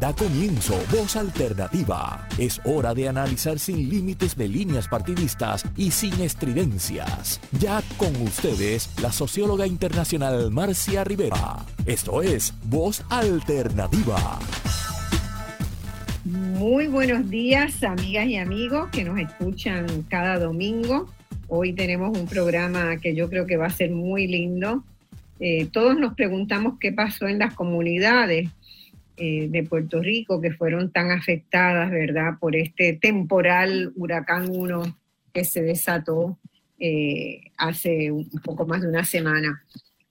Da comienzo Voz Alternativa. Es hora de analizar sin límites de líneas partidistas y sin estridencias. Ya con ustedes, la socióloga internacional Marcia Rivera. Esto es Voz Alternativa. Muy buenos días, amigas y amigos que nos escuchan cada domingo. Hoy tenemos un programa que yo creo que va a ser muy lindo. Eh, todos nos preguntamos qué pasó en las comunidades eh, de Puerto Rico que fueron tan afectadas, ¿verdad?, por este temporal huracán 1 que se desató eh, hace un poco más de una semana.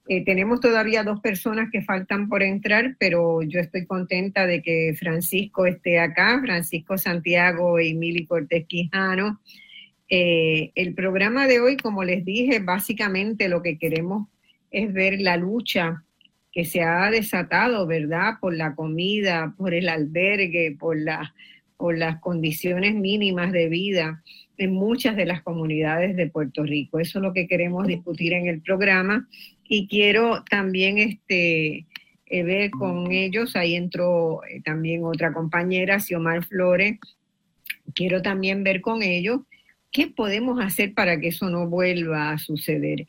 Eh, tenemos todavía dos personas que faltan por entrar, pero yo estoy contenta de que Francisco esté acá, Francisco Santiago y Mili Cortés Quijano. el programa de hoy, como les dije, básicamente lo que queremos es ver la lucha que se ha desatado, ¿verdad? Por la comida, por el albergue, por, la, por las condiciones mínimas de vida en muchas de las comunidades de Puerto Rico. Eso es lo que queremos discutir en el programa y quiero también este, eh, ver con ellos, ahí entró eh, también otra compañera, Xiomar Flores, quiero también ver con ellos qué podemos hacer para que eso no vuelva a suceder.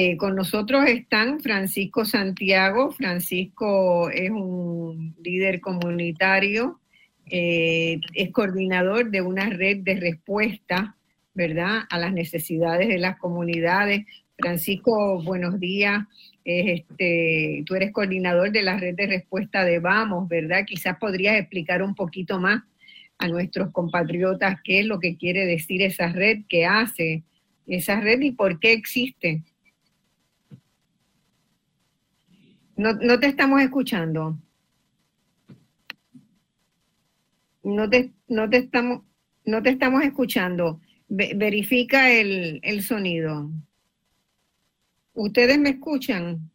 Eh, con nosotros están Francisco Santiago. Francisco es un líder comunitario, eh, es coordinador de una red de respuesta, ¿verdad?, a las necesidades de las comunidades. Francisco, buenos días. este, tú eres coordinador de la red de respuesta de Vamos, ¿verdad? Quizás podrías explicar un poquito más a nuestros compatriotas qué es lo que quiere decir esa red, qué hace esa red y por qué existe. No, no te estamos escuchando. No te, no te, estamos, no te estamos escuchando. verifica el, el sonido. ¿Ustedes me escuchan?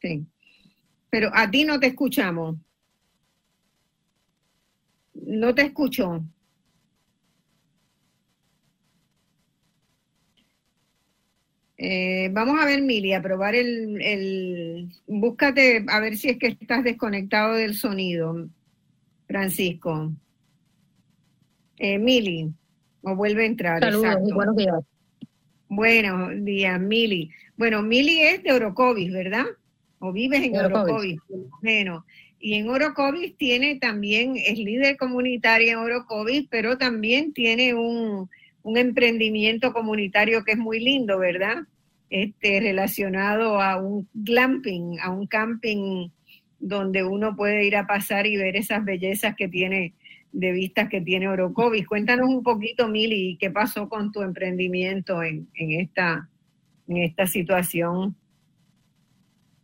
Sí. Pero a ti no te escuchamos. No te escucho. Eh, vamos a ver, Mili, a probar el, el, Búscate, a ver si es que estás desconectado del sonido, Francisco. Eh, Mili, o vuelve a entrar. Saludos buenos días. Buenos días, Mili. Bueno, Mili es de Orocovis, ¿verdad? O vives en Orocovis, menos. Y en Orocovis tiene también, es líder comunitaria en Orocovis, pero también tiene un, un emprendimiento comunitario que es muy lindo, ¿verdad? Este, relacionado a un glamping, a un camping donde uno puede ir a pasar y ver esas bellezas que tiene de vistas que tiene Orocovis. Cuéntanos un poquito, Mili, qué pasó con tu emprendimiento en, en, esta, en esta situación.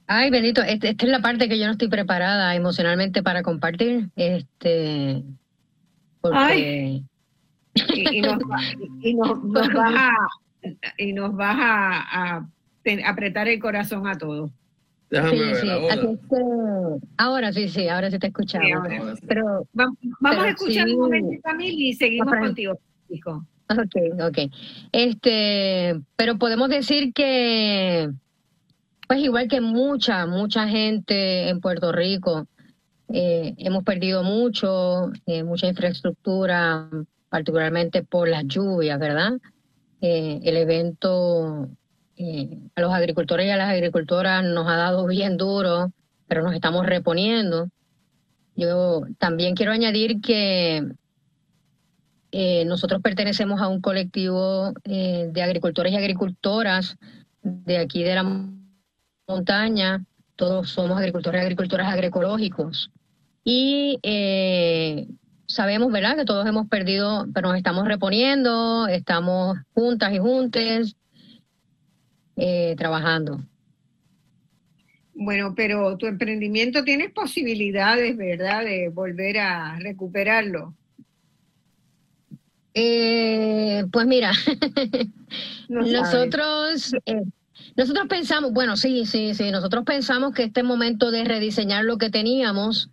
Ay, Benito, esta, es la parte que yo no estoy preparada emocionalmente para compartir. Este, porque... y, nos, y nos, nos vas a y nos vas a, apretar el corazón a todos. sí, sí. ahora sí, sí, ahora sí te escuchamos. pero, vamos, a escuchar un momentito a y seguimos contigo, hijo. Ok, ok. Este, pero podemos decir que, pues igual que mucha, mucha gente en Puerto Rico, eh, hemos perdido mucho, eh, mucha infraestructura, particularmente por las lluvias, ¿verdad? Eh, el evento eh, a los agricultores y a las agricultoras nos ha dado bien duro, pero nos estamos reponiendo. Yo también quiero añadir que eh, nosotros pertenecemos a un colectivo de agricultores y agricultoras de aquí de la montaña. Todos somos agricultores y agricultoras agroecológicos. Y sabemos, ¿verdad?, que todos hemos perdido, pero nos estamos reponiendo, estamos juntas y juntes, eh, trabajando. Bueno, pero tu emprendimiento tiene posibilidades, ¿verdad?, de volver a recuperarlo. Eh, pues mira, nosotros, eh, nosotros pensamos, bueno, sí, sí, sí, nosotros pensamos que este momento de rediseñar lo que teníamos,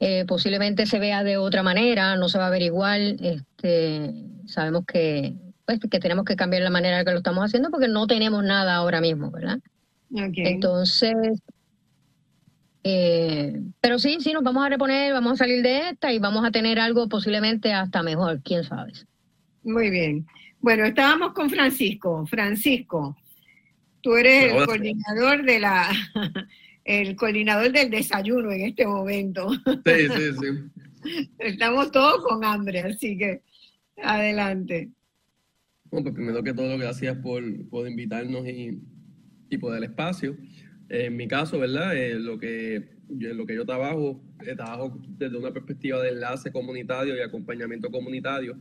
eh, posiblemente se vea de otra manera, no se va a ver igual. Este, sabemos que, pues, que tenemos que cambiar la manera en que lo estamos haciendo porque no tenemos nada ahora mismo, ¿verdad? Entonces, eh, pero sí, sí, nos vamos a reponer, vamos a salir de esta y vamos a tener algo posiblemente hasta mejor, quién sabe. Muy bien. Bueno, estábamos con Francisco. Francisco, tú eres el coordinador de la el coordinador del desayuno en este momento. Sí, sí, sí. Estamos todos con hambre, así que adelante. Bueno, pues primero que todo, gracias por, por invitarnos y, y por el espacio. En mi caso, ¿verdad? Eh, lo, que, yo, lo que yo trabajo, eh, trabajo desde una perspectiva de enlace comunitario y acompañamiento comunitario,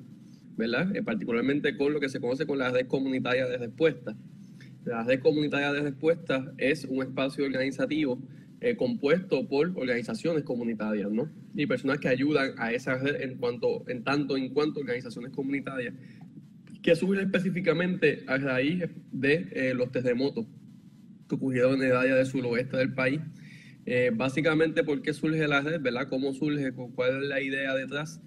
¿verdad? Eh, particularmente con lo que se conoce con la red comunitaria de respuesta. La red comunitaria de respuesta es un espacio organizativo compuesto por organizaciones comunitarias, ¿no? Y personas que ayudan a esa red en, cuanto, en tanto en cuanto organizaciones comunitarias que surgen específicamente a raíz de los terremotos que ocurrieron en el área del suroeste del país. Eh, básicamente, ¿por qué surge la red? ¿Verdad? ¿Cómo surge? ¿Cuál es la idea detrás?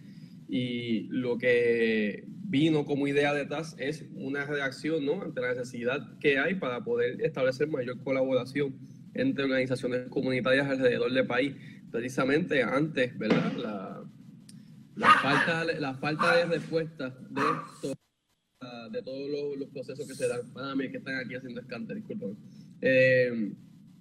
Y lo que vino como idea detrás es una reacción ¿no? ante la necesidad que hay para poder establecer mayor colaboración entre organizaciones comunitarias alrededor del país. Precisamente antes, ¿verdad? La, la falta, la falta de respuesta de, de todos los, procesos que se dan. Para mí, que están aquí haciendo escante, disculpen. Eh,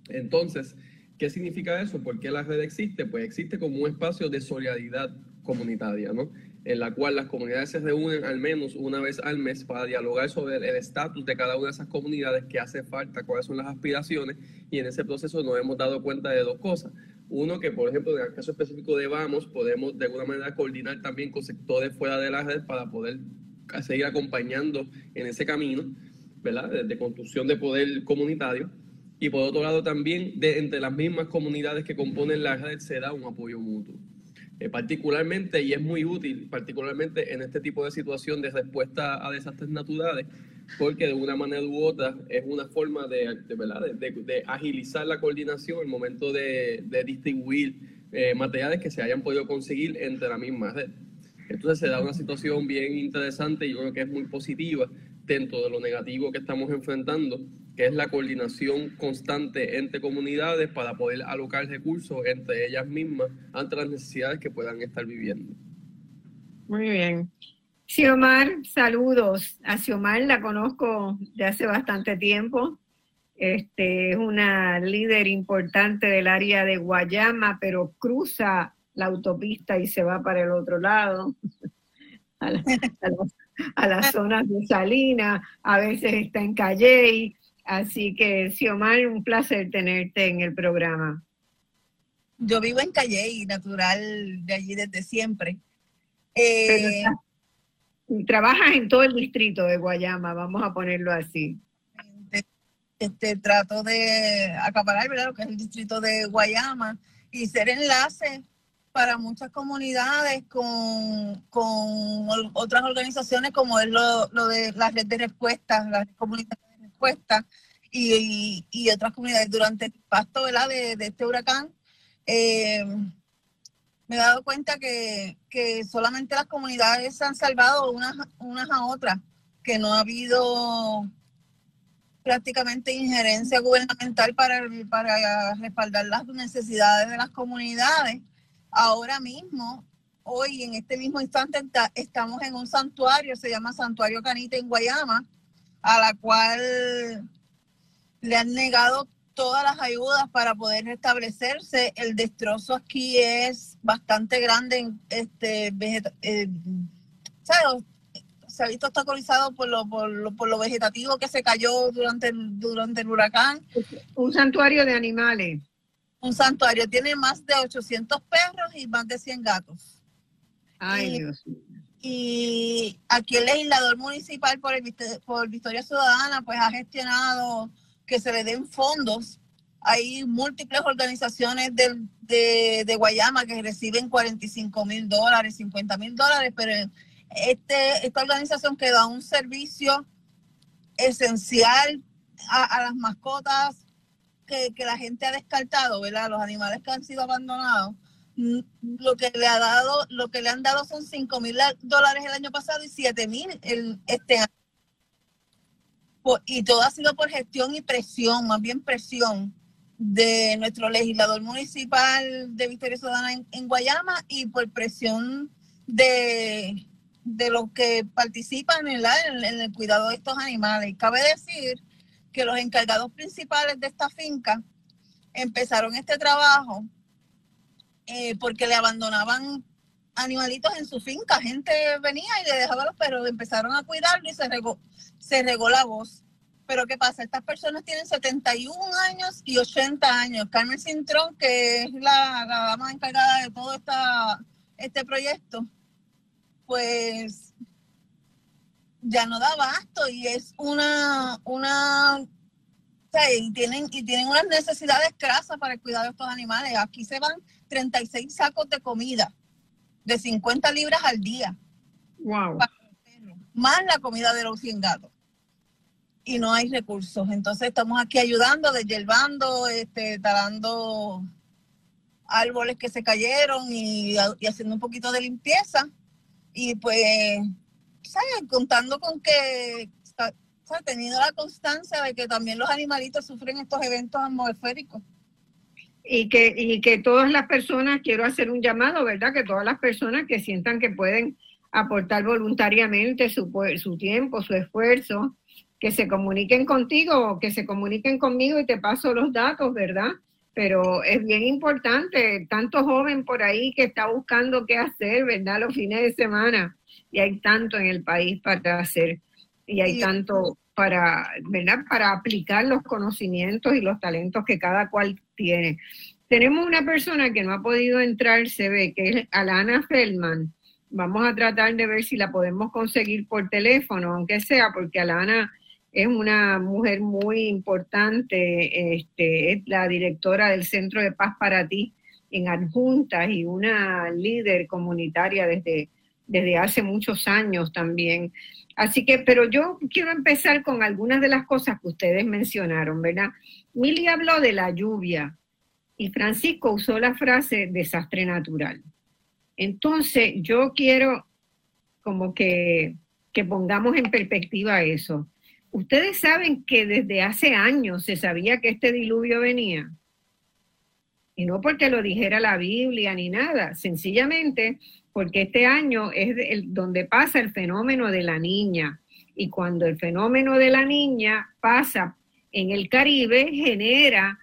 entonces, ¿qué significa eso? ¿Por qué la red existe? Pues existe como un espacio de solidaridad comunitaria, ¿no? En la cual las comunidades se reúnen al menos una vez al mes para dialogar sobre el estatus de cada una de esas comunidades, qué hace falta, cuáles son las aspiraciones, y en ese proceso nos hemos dado cuenta de dos cosas. Uno, que por ejemplo, en el caso específico de Vamos, podemos de alguna manera coordinar también con sectores fuera de la red para poder seguir acompañando en ese camino. ¿verdad? De, construcción de poder comunitario. Y por otro lado también, de, entre las mismas comunidades que componen la red se da un apoyo mutuo. Eh, particularmente, y es muy útil, particularmente en este tipo de situación de respuesta a desastres naturales, porque de una manera u otra es una forma de, ¿verdad? de, agilizar la coordinación en el momento de, distribuir eh, materiales que se hayan podido conseguir entre la misma red. Entonces se da una situación bien interesante y yo creo que es muy positiva dentro de lo negativo que estamos enfrentando, que es la coordinación constante entre comunidades para poder alocar recursos entre ellas mismas ante las necesidades que puedan estar viviendo. Muy bien. Xiomar, saludos. A Xiomar la conozco de hace bastante tiempo. Este, es una líder importante del área de Guayama, pero cruza la autopista y se va para el otro lado, a, a las zonas de Salina, a veces está en Calley. Así que, Xiomar, un placer tenerte en el programa. Yo vivo en Calley, natural de allí desde siempre. Eh, trabajas en todo el distrito de Guayama, vamos a ponerlo así. Este, trato de acaparar ¿verdad? lo que es el distrito de Guayama y ser enlace para muchas comunidades con, otras organizaciones como es lo, de la red de respuesta, la red comunitaria respuesta y, otras comunidades. Durante el impacto De, este huracán, eh, me he dado cuenta que, solamente las comunidades se han salvado unas, unas a otras, que no ha habido prácticamente injerencia gubernamental para, para respaldar las necesidades de las comunidades ahora mismo, hoy en este mismo instante, estamos en un santuario, se llama Santuario Canita en Guayama, a la cual le han negado todas las ayudas para poder restablecerse. El destrozo aquí es bastante grande. Este, eh, se ha visto obstaculizado por lo, por, lo, por lo vegetativo que se cayó durante, durante el huracán. Un santuario de animales un santuario. Tiene más de 800 perros y más de 100 gatos. Ay, y, Dios. Y aquí el legislador municipal por, el, por Victoria Ciudadana pues ha gestionado que se le den fondos. Hay múltiples organizaciones de, de, Guayama que reciben 45 mil dólares, 50 mil dólares, pero este, esta organización que da un servicio esencial a las mascotas, que, la gente ha descartado, ¿verdad? Los animales que han sido abandonados, lo que le ha dado, lo que le han dado son 5 mil dólares el año pasado y 7 mil este año. Y todo ha sido por gestión y presión, más bien presión. de nuestro legislador municipal de Victoria Ciudadana en, Guayama y por presión de, de los que participan en, en, el cuidado de estos animales. Cabe decir que los encargados principales de esta finca empezaron este trabajo eh, porque le abandonaban animalitos en su finca. Gente venía y le dejaba los perros, empezaron a cuidarlo y se regó, se regó la voz. Pero ¿qué pasa? Estas personas tienen 71 años y 80 años. Carmen Cintrón, que es la, dama encargada de todo esta, este proyecto, pues ya no da basto y es una, una y tienen, y tienen unas necesidades crasas para el cuidado de estos animales. Aquí se van 36 sacos de comida de 50 libras al día. Wow. Más la comida de los 100 gatos y no hay recursos. Entonces estamos aquí ayudando, deshiervando, este, talando árboles que se cayeron y, haciendo un poquito de limpieza. Y pues, ¿sabes? Contando con que, ¿sabes? Teniendo la constancia de que también los animalitos sufren estos eventos atmosféricos. Y que, y que todas las personas, quiero hacer un llamado, ¿verdad? Que todas las personas que sientan que pueden aportar voluntariamente su, su tiempo, su esfuerzo, que se comuniquen contigo o que se comuniquen conmigo y te paso los datos, ¿verdad? Pero es bien importante, tanto joven por ahí que está buscando qué hacer, ¿verdad? Los fines de semana. Y hay tanto en el país para hacer. Y hay tanto para, ¿verdad? Para aplicar los conocimientos y los talentos que cada cual tiene. Tenemos una persona que no ha podido entrar, se ve, que es Alana Feldman. Vamos a tratar de ver si la podemos conseguir por teléfono, aunque sea, porque Alana es una mujer muy importante, este, es la directora del Centro de Paz para Ti en Adjuntas y una líder comunitaria desde, desde hace muchos años también. Así que, pero yo quiero empezar con algunas de las cosas que ustedes mencionaron, ¿verdad? Mili habló de la lluvia y Francisco usó la frase desastre natural. Entonces, yo quiero como que, que pongamos en perspectiva eso. Ustedes saben que desde hace años se sabía que este diluvio venía. Y no porque lo dijera la Biblia ni nada, sencillamente porque este año es el, donde pasa el fenómeno de la niña. Y cuando el fenómeno de la niña pasa en el Caribe, genera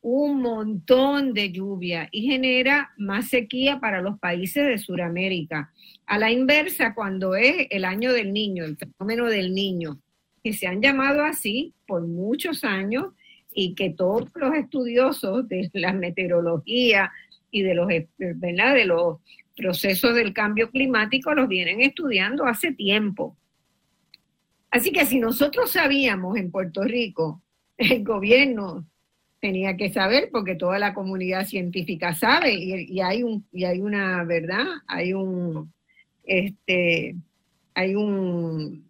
un montón de lluvia y genera más sequía para los países de Sudamérica. A la inversa, cuando es el año del niño, el fenómeno del niño, que se han llamado así por muchos años y que todos los estudiosos de la meteorología y de los, de los procesos del cambio climático los vienen estudiando hace tiempo. Así que si nosotros sabíamos en Puerto Rico, el gobierno tenía que saber porque toda la comunidad científica sabe y, hay un y hay una verdad, hay un este hay un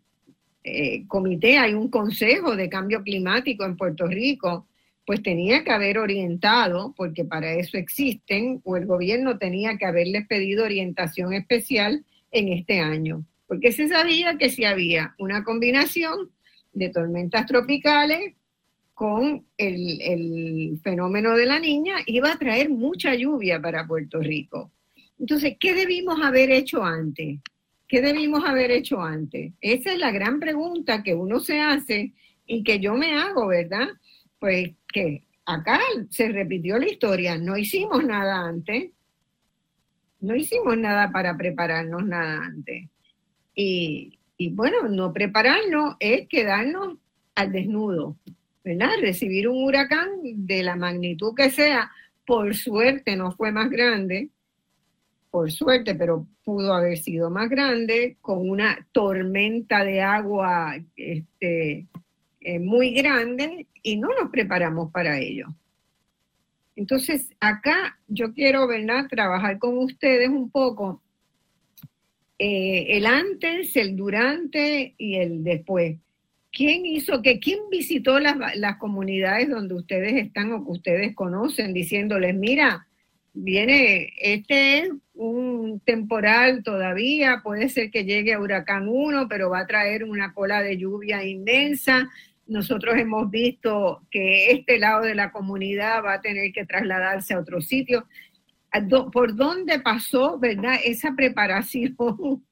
eh, comité, hay un consejo de cambio climático en Puerto Rico, pues tenía que haber orientado, porque para eso existen, o el gobierno tenía que haberles pedido orientación especial en este año, porque se sabía que si había una combinación de tormentas tropicales con el, el fenómeno de la niña, iba a traer mucha lluvia para Puerto Rico. Entonces, ¿qué debimos haber hecho antes? ¿Qué debimos haber hecho antes? Esa es la gran pregunta que uno se hace y que yo me hago, ¿verdad? Pues que acá se repitió la historia, no hicimos nada antes, no hicimos nada para prepararnos nada antes. Y, y bueno, no prepararnos es quedarnos al desnudo, ¿verdad? Recibir un huracán de la magnitud que sea, por suerte no fue más grande, por suerte, pero pudo haber sido más grande, con una tormenta de agua este, eh, muy grande y no nos preparamos para ello. Entonces, acá yo quiero, ¿verdad?, trabajar con ustedes un poco eh, el antes, el durante y el después. ¿Quién hizo que, quién visitó las, las comunidades donde ustedes están o que ustedes conocen diciéndoles, mira, viene, este es un temporal todavía, puede ser que llegue a huracán 1, pero va a traer una cola de lluvia inmensa, nosotros hemos visto que este lado de la comunidad va a tener que trasladarse a otro sitio. ¿Por dónde pasó, verdad, esa preparación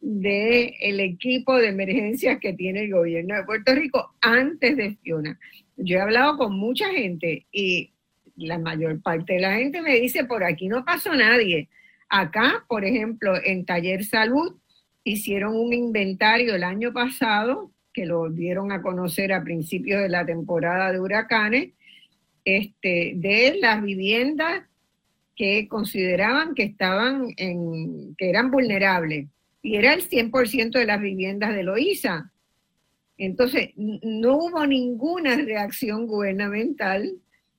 del el equipo de emergencias que tiene el gobierno de Puerto Rico antes de Fiona? Yo he hablado con mucha gente y la mayor parte de la gente me dice, por aquí no pasó nadie. Acá, por ejemplo, en Taller Salud, hicieron un inventario el año pasado, que lo dieron a conocer a principios de la temporada de huracanes, este, de las viviendas que consideraban que estaban en, que eran vulnerables. Y era el 100% de las viviendas de Loíza. Entonces, no hubo ninguna reacción gubernamental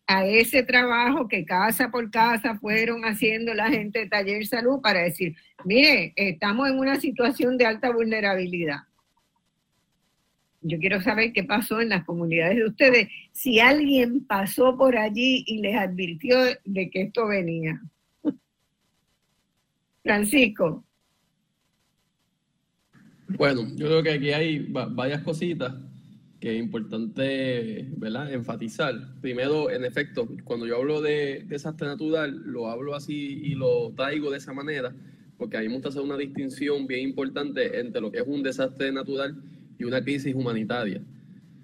a ese trabajo que casa por casa fueron haciendo la gente de Taller Salud para decir, mire, estamos en una situación de alta vulnerabilidad. Yo quiero saber qué pasó en las comunidades de ustedes, si alguien pasó por allí y les advirtió de que esto venía. Francisco. Bueno, yo creo que aquí hay varias cositas que es importante ¿verdad? enfatizar. Primero, en efecto, cuando yo hablo de desastre natural, lo hablo así y lo traigo de esa manera, porque hay que hacer una distinción bien importante entre lo que es un desastre natural y una crisis humanitaria.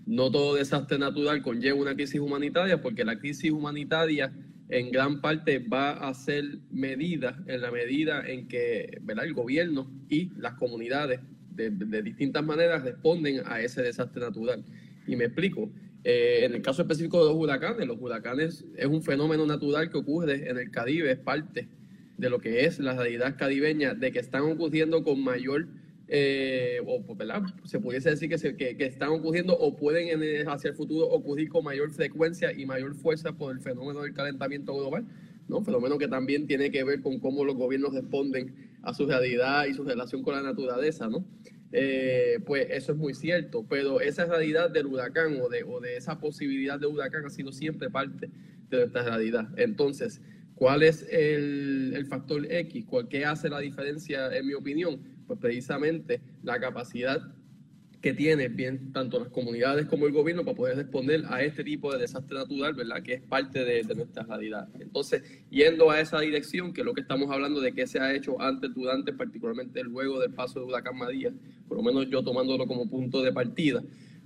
No todo desastre natural conlleva una crisis humanitaria, porque la crisis humanitaria en gran parte va a ser medida en la medida en que ¿verdad? el gobierno y las comunidades de, distintas maneras responden a ese desastre natural. Y me explico. Eh, en el caso específico de los huracanes, los huracanes es un fenómeno natural que ocurre en el Caribe, es parte de lo que es la realidad caribeña, de que están ocurriendo con mayor, eh, o ¿verdad? se pudiese decir que, se, que, están ocurriendo o pueden en hacia el futuro ocurrir con mayor frecuencia y mayor fuerza por el fenómeno del calentamiento global, ¿no? fenómeno que también tiene que ver con cómo los gobiernos responden a su realidad y su relación con la naturaleza, ¿no? Eh, pues eso es muy cierto, pero esa realidad del huracán o de, o de esa posibilidad de huracán ha sido siempre parte de nuestra realidad. Entonces, ¿cuál es el, el factor X? ¿Cuál, ¿Qué hace la diferencia, en mi opinión? Pues precisamente la capacidad que tiene bien tanto las comunidades como el gobierno para poder responder a este tipo de desastre natural, ¿verdad? Que es parte de, nuestra realidad. Entonces, yendo a esa dirección, que es lo que estamos hablando de qué se ha hecho antes, durante, particularmente luego del paso de huracán María, por lo menos yo tomándolo como punto de partida,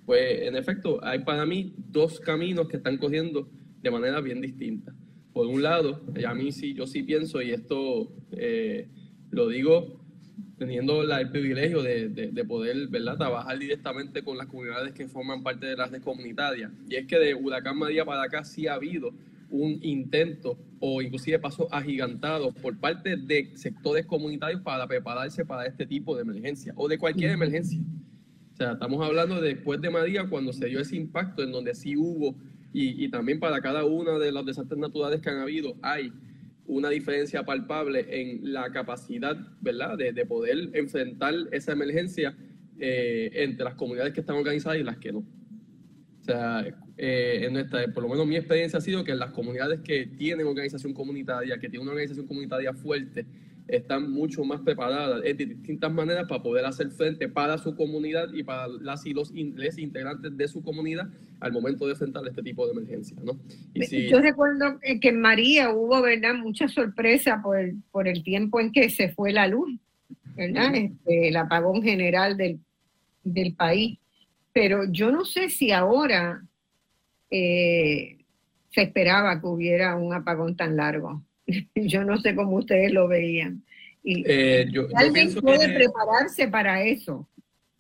pues en efecto hay para mí dos caminos que están cogiendo de manera bien distinta. Por un lado, a mí sí, yo sí pienso, y esto eh, lo digo teniendo el privilegio de, de, poder ¿verdad? trabajar directamente con las comunidades que forman parte de las red comunitarias. Y es que de Huracán María para acá sí ha habido un intento o inclusive pasos agigantados por parte de sectores comunitarios para prepararse para este tipo de emergencia o de cualquier emergencia. O sea, estamos hablando de después de María cuando se dio ese impacto en donde sí hubo y, y también para cada uno de los desastres naturales que han habido hay una diferencia palpable en la capacidad, ¿verdad?, de, poder enfrentar esa emergencia eh, entre las comunidades que están organizadas y las que no. O sea, eh, en nuestra, por lo menos mi experiencia ha sido que en las comunidades que tienen organización comunitaria, que tienen una organización comunitaria fuerte, están mucho más preparadas de distintas maneras para poder hacer frente para su comunidad y para las y los integrantes de su comunidad al momento de enfrentar este tipo de emergencia. ¿no? Yo recuerdo que en María hubo ¿verdad? mucha sorpresa por el, por el tiempo en que se fue la luz, ¿verdad? Este, el apagón general del, del país. Pero yo no sé si ahora eh, se esperaba que hubiera un apagón tan largo. yo no sé cómo ustedes lo veían. Y eh, alguien puede prepararse para eso.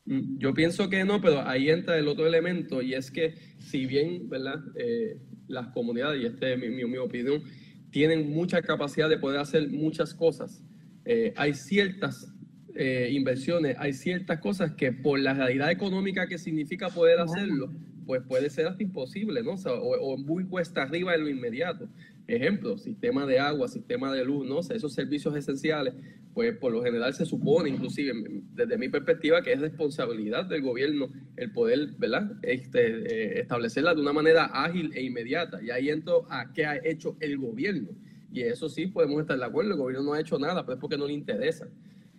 Mm, yo pienso que no, pero ahí entra el otro elemento y es que si bien, ¿verdad? Eh, las comunidades, y esta es mi, mi, opinión, tienen mucha capacidad de poder hacer muchas cosas. Eh, hay ciertas inversiones, hay ciertas cosas que por la realidad económica que significa poder hacerlo, pues puede ser hasta imposible, ¿no? O, o muy cuesta arriba en lo inmediato. Ejemplo, sistema de agua, sistema de luz, ¿no? esos servicios esenciales, pues por lo general se supone, inclusive desde mi perspectiva, que es responsabilidad del gobierno el poder, ¿verdad? Este, eh, establecerla de una manera ágil e inmediata. Y ahí entro a qué ha hecho el gobierno. Y eso sí podemos estar de acuerdo, el gobierno no ha hecho nada, pero es porque no le interesa.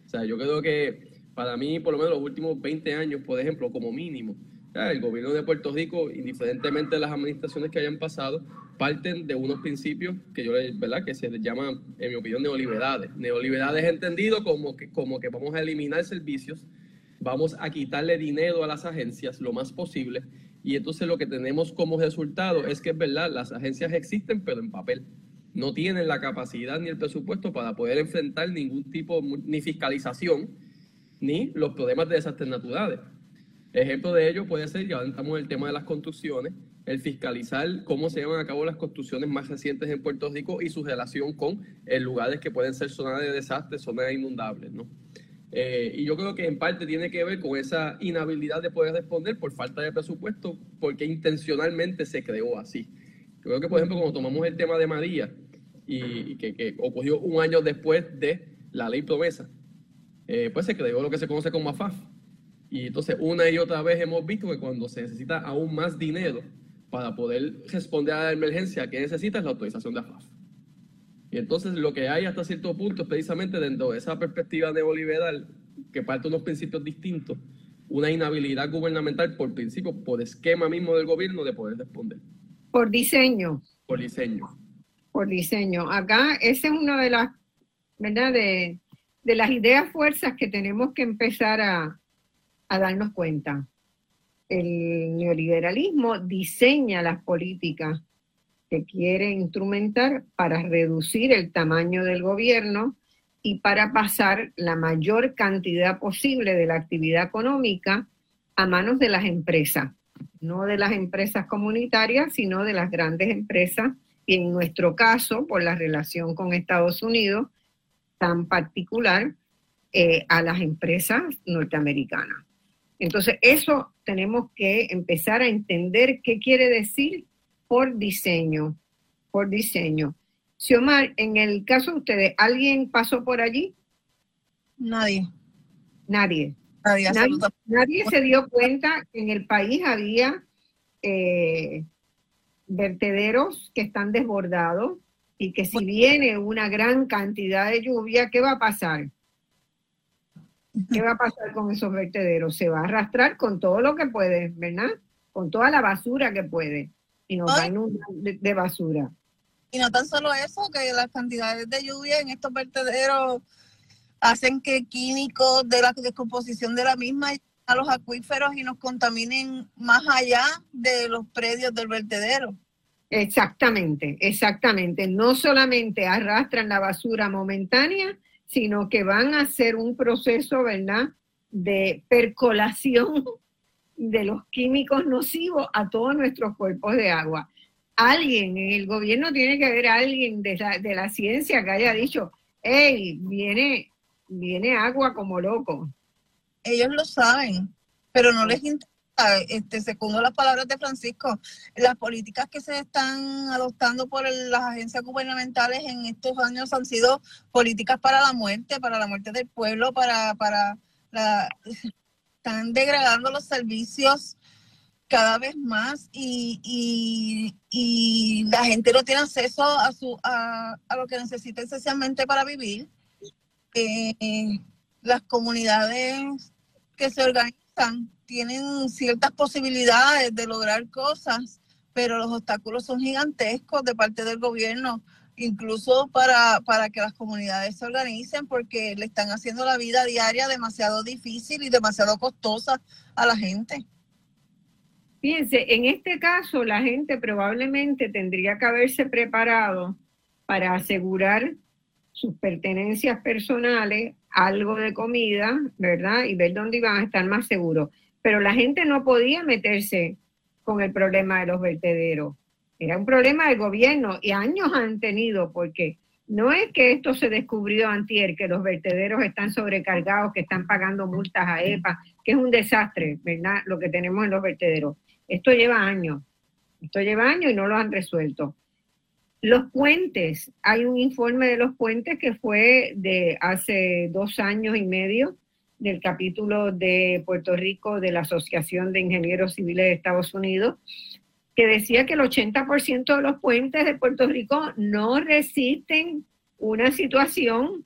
O sea, yo creo que para mí, por lo menos los últimos 20 años, por ejemplo, como mínimo, El gobierno de Puerto Rico, indiferentemente de las administraciones que hayan pasado, parten de unos principios que yo, ¿verdad? Que se les llama, en mi opinión, neoliberales. Neoliberales entendido como que, como que vamos a eliminar servicios, vamos a quitarle dinero a las agencias lo más posible y entonces lo que tenemos como resultado es que es verdad, las agencias existen pero en papel. No tienen la capacidad ni el presupuesto para poder enfrentar ningún tipo, ni fiscalización, ni los problemas de desastres naturales. Ejemplo de ello puede ser, ya estamos en el tema de las construcciones, el fiscalizar cómo se llevan a cabo las construcciones más recientes en Puerto Rico y su relación con eh, lugares que pueden ser zonas de desastre, zonas inundables, ¿no? Eh, y yo creo que en parte tiene que ver con esa inhabilidad de poder responder por falta de presupuesto, porque intencionalmente se creó así. Creo que, por ejemplo, cuando tomamos el tema de María, y, que, ocurrió un año después de la ley promesa, eh, pues se creó lo que se conoce como AFAF. Y entonces una y otra vez hemos visto que cuando se necesita aún más dinero para poder responder a la emergencia que necesita es la autorización de AFAF. Y entonces lo que hay hasta cierto punto es precisamente dentro de esa perspectiva neoliberal, que parte de unos principios distintos, una inhabilidad gubernamental por principio, por esquema mismo del gobierno de poder responder. Por diseño. Por diseño. Por diseño. Acá esa es una de las, ¿verdad? De, de las ideas fuerzas que tenemos que empezar a, a darnos cuenta. El neoliberalismo diseña las políticas que quiere instrumentar para reducir el tamaño del gobierno y para pasar la mayor cantidad posible de la actividad económica a manos de las empresas, no de las empresas comunitarias, sino de las grandes empresas y en nuestro caso, por la relación con Estados Unidos, tan particular, eh, a las empresas norteamericanas. Entonces, eso tenemos que empezar a entender qué quiere decir por diseño, por diseño. Xiomar, en el caso de ustedes, ¿alguien pasó por allí? Nadie. Nadie. Nadie, se dio cuenta que en el país había eh, vertederos que están desbordados y que si viene una gran cantidad de lluvia, ¿qué va a pasar? ¿Qué va a pasar con esos vertederos? Se va a arrastrar con todo lo que puede, ¿verdad? Con toda la basura que puede y nos va a de, basura. Y no tan solo eso, que las cantidades de lluvia en estos vertederos hacen que químicos de la descomposición de la misma a los acuíferos y nos contaminen más allá de los predios del vertedero. Exactamente, exactamente. No solamente arrastran la basura momentánea, sino que van a hacer un proceso, ¿verdad?, de percolación de los químicos nocivos a todos nuestros cuerpos de agua. Alguien en el gobierno tiene que haber alguien de la, de la ciencia que haya dicho, hey, viene, viene agua como loco. Ellos lo saben, pero no les interesa este, segundo las palabras de Francisco, las políticas que se están adoptando por las agencias gubernamentales en estos años han sido políticas para la muerte, para la muerte del pueblo, para, para la, están degradando los servicios cada vez más y, la gente no tiene acceso a, su, a, lo que necesita esencialmente para vivir. Eh, las comunidades que se organizan tienen ciertas posibilidades de lograr cosas, pero los obstáculos son gigantescos de parte del gobierno incluso para, para que las comunidades se organicen porque le están haciendo la vida diaria demasiado difícil y demasiado costosa a la gente. Fíjense, en este caso la gente probablemente tendría que haberse preparado para asegurar sus pertenencias personales, algo de comida, ¿verdad? Y ver dónde iban a estar más seguros. Pero la gente no podía meterse con el problema de los vertederos era un problema del gobierno y años han tenido porque no es que esto se descubrió antier, que los vertederos están sobrecargados, que están pagando multas a EPA, que es un desastre, ¿verdad? Lo que tenemos en los vertederos. Esto lleva años, esto lleva años y no lo han resuelto. Los puentes, hay un informe de los puentes que fue de hace dos años y medio del capítulo de Puerto Rico de la Asociación de Ingenieros Civiles de Estados Unidos, que decía que el 80% de los puentes de Puerto Rico no resisten una situación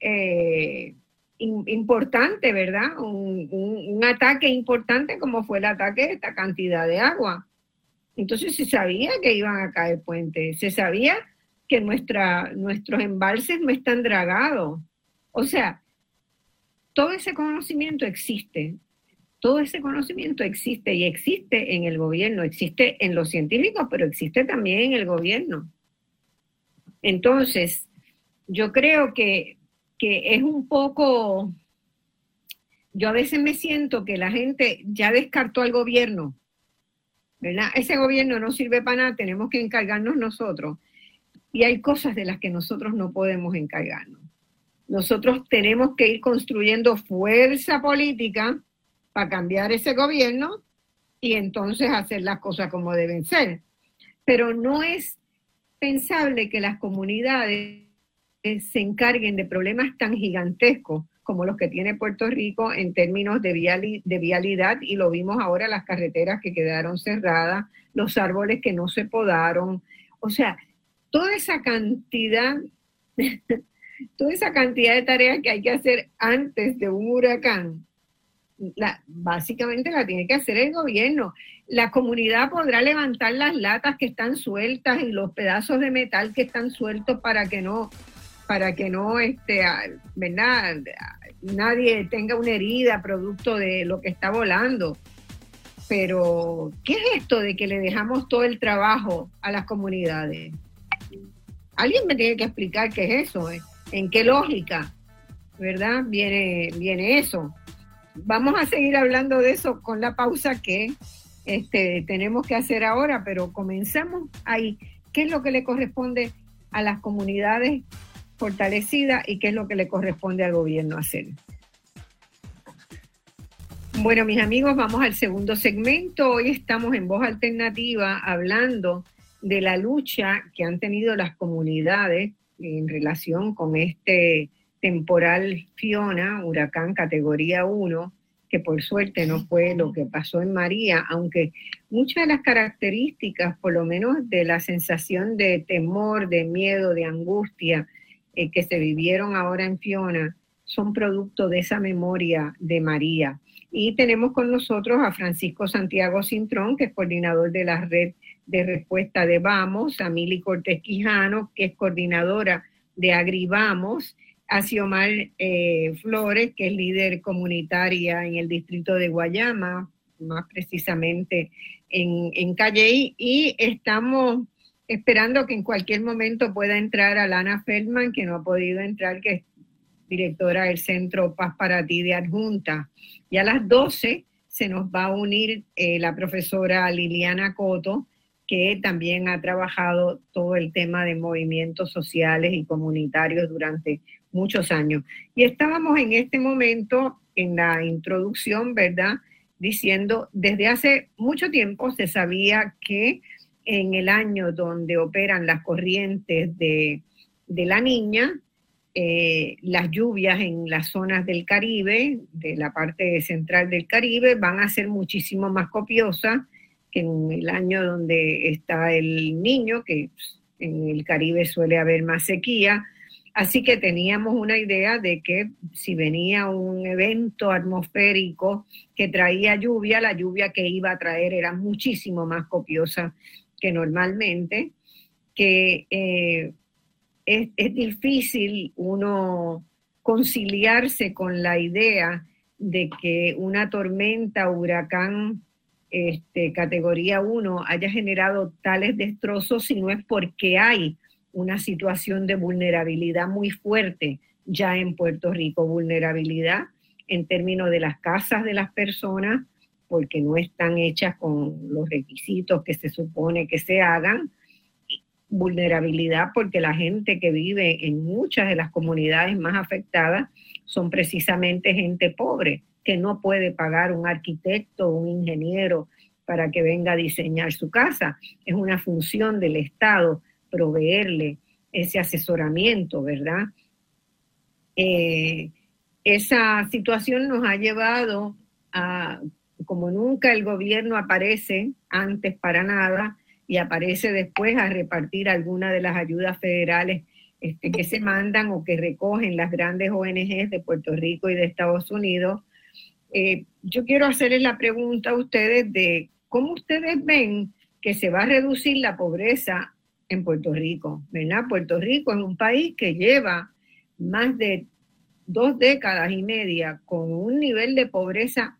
eh, importante, ¿verdad? Un, ataque importante como fue el ataque de esta cantidad de agua. Entonces se sabía que iban a caer puentes, se sabía que nuestros embalses no están dragados. O sea, todo ese conocimiento existe, todo ese conocimiento existe y existe en el gobierno, existe en los científicos, pero existe también en el gobierno. Entonces, yo creo que, es un poco, yo a veces me siento que la gente ya descartó al gobierno, ¿verdad? Ese gobierno no sirve para nada, tenemos que encargarnos nosotros. Y hay cosas de las que nosotros no podemos encargarnos. Nosotros tenemos que ir construyendo fuerza política para cambiar ese gobierno y entonces hacer las cosas como deben ser. Pero no es pensable que las comunidades se encarguen de problemas tan gigantescos como los que tiene Puerto Rico en términos de, vialidad, y lo vimos ahora, las carreteras que quedaron cerradas, los árboles que no se podaron, o sea, toda esa cantidad, toda esa cantidad de tareas que hay que hacer antes de un huracán, básicamente la tiene que hacer el gobierno. La comunidad podrá levantar las latas que están sueltas y los pedazos de metal que están sueltos para que no, para que no, este, ¿verdad? Nadie tenga una herida producto de lo que está volando. Pero, ¿qué es esto de que le dejamos todo el trabajo a las comunidades? Alguien me tiene que explicar qué es eso, ¿eh? En qué lógica, ¿verdad? Viene, viene eso vamos a seguir hablando de eso con la pausa que este, tenemos que hacer ahora, pero comenzamos ahí. ¿Qué es lo que le corresponde a las comunidades fortalecidas y qué es lo que le corresponde al gobierno hacer? Bueno, mis amigos, vamos al segundo segmento. Hoy estamos en Voz Alternativa hablando de la lucha que han tenido las comunidades en relación con este temporal Fiona, huracán categoría 1, que por suerte no fue lo que pasó en María, aunque muchas de las características, por lo menos de la sensación de temor, de miedo, de angustia eh, que se vivieron ahora en Fiona, son producto de esa memoria de María. Y tenemos con nosotros a Francisco Santiago Cintrón, que es coordinador de la red de respuesta de Vamos, a Mili Cortés Quijano, que es coordinadora de Agrivamos, a Xiomar eh, Flores, que es líder comunitaria en el distrito de Guayama, más precisamente en, en Calley, y estamos esperando que en cualquier momento pueda entrar Alana Feldman, que no ha podido entrar, que es directora del Centro Paz para Ti de Adjunta. Y a las 12 se nos va a unir eh, la profesora Liliana Coto, que también ha trabajado todo el tema de movimientos sociales y comunitarios durante muchos años. Y estábamos en este momento, en la introducción, ¿verdad? Diciendo, desde hace mucho tiempo se sabía que en el año donde operan las corrientes de, la niña, eh, las lluvias en las zonas del Caribe, de la parte central del Caribe, van a ser muchísimo más copiosas en el año donde está el niño, que en el Caribe suele haber más sequía, Así que teníamos una idea de que si venía un evento atmosférico que traía lluvia, la lluvia que iba a traer era muchísimo más copiosa que normalmente, que eh, es, difícil uno conciliarse con la idea de que una tormenta, huracán, este, categoría 1 haya generado tales destrozos si no es porque hay una situación de vulnerabilidad muy fuerte ya en Puerto Rico, vulnerabilidad en términos de las casas de las personas, porque no están hechas con los requisitos que se supone que se hagan, vulnerabilidad porque la gente que vive en muchas de las comunidades más afectadas son precisamente gente pobre, que no puede pagar un arquitecto o un ingeniero para que venga a diseñar su casa. Es una función del Estado proveerle ese asesoramiento, ¿verdad? Eh, esa situación nos ha llevado a, como nunca el gobierno aparece antes para nada y aparece después a repartir algunas de las ayudas federales este, que se mandan o que recogen las grandes ONGs de Puerto Rico y de Estados Unidos. Eh, yo quiero hacerles la pregunta a ustedes de cómo ustedes ven que se va a reducir la pobreza en Puerto Rico, ¿verdad? Puerto Rico es un país que lleva más de dos décadas y media con un nivel de pobreza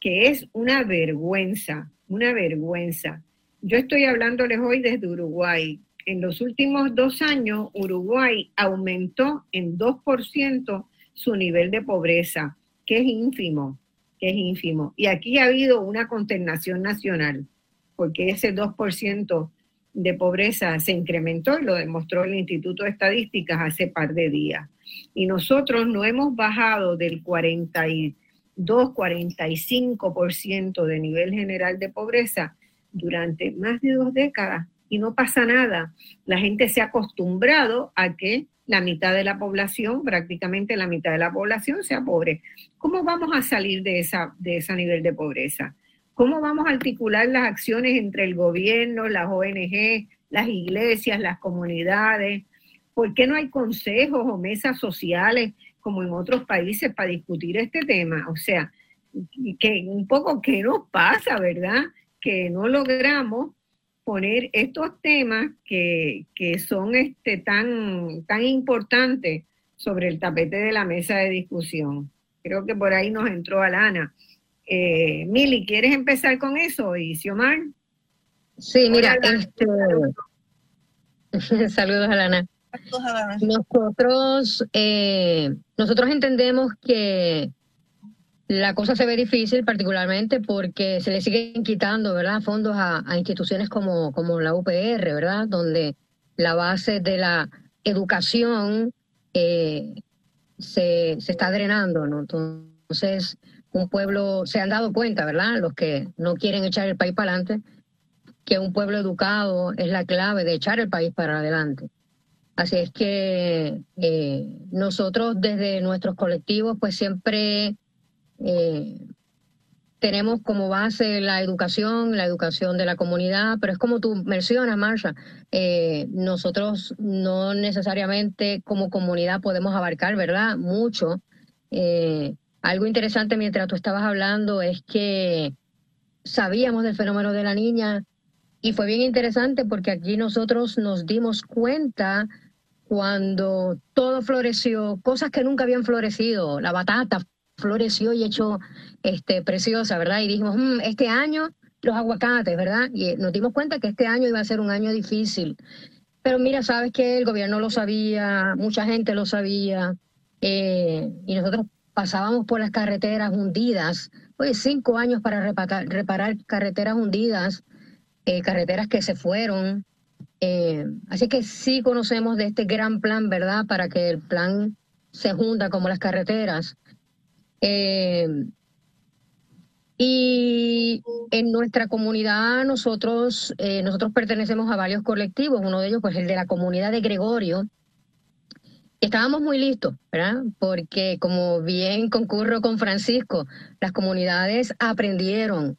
que es una vergüenza, una vergüenza. Yo estoy hablándoles hoy desde Uruguay. En los últimos dos años, Uruguay aumentó en 2% su nivel de pobreza, que es ínfimo, es ínfimo. Y aquí ha habido una consternación nacional, porque ese 2% de pobreza se incrementó y lo demostró el Instituto de Estadísticas hace par de días. Y nosotros no hemos bajado del 42, 45% de nivel general de pobreza durante más de dos décadas y no pasa nada. La gente se ha acostumbrado a que la mitad de la población, prácticamente la mitad de la población sea pobre. ¿Cómo vamos a salir de, esa, de ese nivel de pobreza? ¿Cómo vamos a articular las acciones entre el gobierno, las ONG, las iglesias, las comunidades? ¿Por qué no hay consejos o mesas sociales como en otros países para discutir este tema? O sea, que un poco qué nos pasa, ¿verdad? Que no logramos poner estos temas que, son este, tan, tan importantes sobre el tapete de la mesa de discusión. Creo que por ahí nos entró Alana. Eh, Mili, ¿quieres empezar con eso? ¿Y Xiomar? Sí, mira, este... saludos a Lana. Nosotros, eh, nosotros entendemos que la cosa se ve difícil, particularmente porque se le siguen quitando, ¿verdad?, fondos a, instituciones como, como la UPR, ¿verdad?, donde la base de la educación eh, se, se está drenando, ¿no? Entonces, un pueblo, se han dado cuenta, ¿verdad? Los que no quieren echar el país para adelante, que un pueblo educado es la clave de echar el país para adelante. Así es que eh, nosotros desde nuestros colectivos pues siempre eh, tenemos como base la educación, la educación de la comunidad, pero es como tú mencionas, Marsha, eh, nosotros no necesariamente como comunidad podemos abarcar, ¿verdad? Mucho. Algo interesante mientras tú estabas hablando es que sabíamos del fenómeno de la niña y fue bien interesante porque aquí nosotros nos dimos cuenta cuando todo floreció, cosas que nunca habían florecido, la batata floreció y hecho este, preciosa, ¿verdad? Y dijimos, mm, este año los aguacates, ¿verdad? Y nos dimos cuenta que este año iba a ser un año difícil. Pero mira, sabes que el gobierno lo sabía, mucha gente lo sabía, eh, y nosotros pasábamos por las carreteras hundidas, oye, cinco años para reparar, carreteras hundidas, eh, carreteras que se fueron. Eh, así que sí conocemos de este gran plan, ¿verdad? Para que el plan se hunda como las carreteras. Eh, y en nuestra comunidad nosotros, nosotros pertenecemos a varios colectivos, uno de ellos pues el de la comunidad de Gregorio, estábamos muy listos, ¿verdad? Porque como bien concurro con Francisco, las comunidades aprendieron,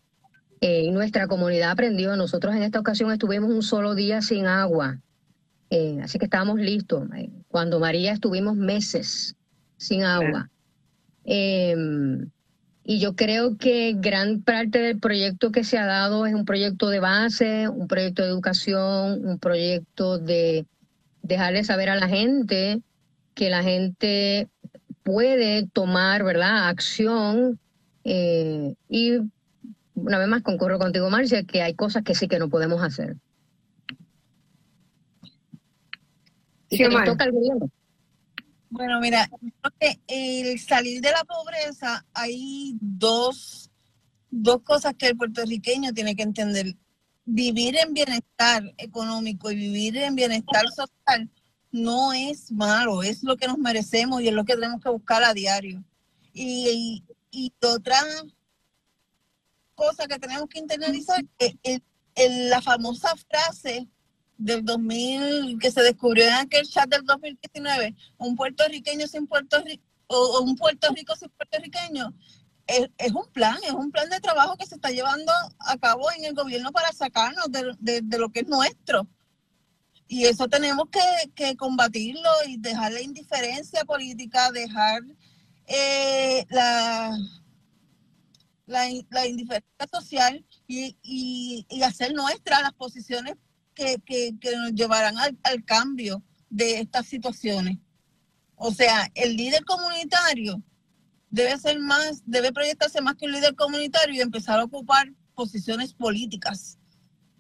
eh, nuestra comunidad aprendió. Nosotros en esta ocasión estuvimos un solo día sin agua, eh, así que estábamos listos. Eh, cuando María estuvimos meses sin agua. Em, y yo creo que gran parte del proyecto que se ha dado es un proyecto de base, un proyecto de educación, un proyecto de dejarle saber a la gente que la gente puede tomar, ¿verdad?, acción. Eh, y una vez más concurro contigo, Marcia, que hay cosas que sí que no podemos hacer. Y toca Bueno, mira, el salir de la pobreza hay dos, dos cosas que el puertorriqueño tiene que entender. Vivir en bienestar económico y vivir en bienestar social no es malo, es lo que nos merecemos y es lo que tenemos que buscar a diario. Y, otra cosa que tenemos que internalizar es la famosa frase del 2000 que se descubrió en aquel chat del 2019, un puertorriqueño sin Puerto Rico o, un Puerto Rico sin puertorriqueño, es, es, un plan, es un plan de trabajo que se está llevando a cabo en el gobierno para sacarnos de, de lo que es nuestro. Y eso tenemos que, combatirlo y dejar la indiferencia política, dejar eh, la, la, indiferencia social y, hacer nuestras las posiciones que, nos llevarán al, al cambio de estas situaciones. O sea, el líder comunitario debe ser más, debe proyectarse más que un líder comunitario y empezar a ocupar posiciones políticas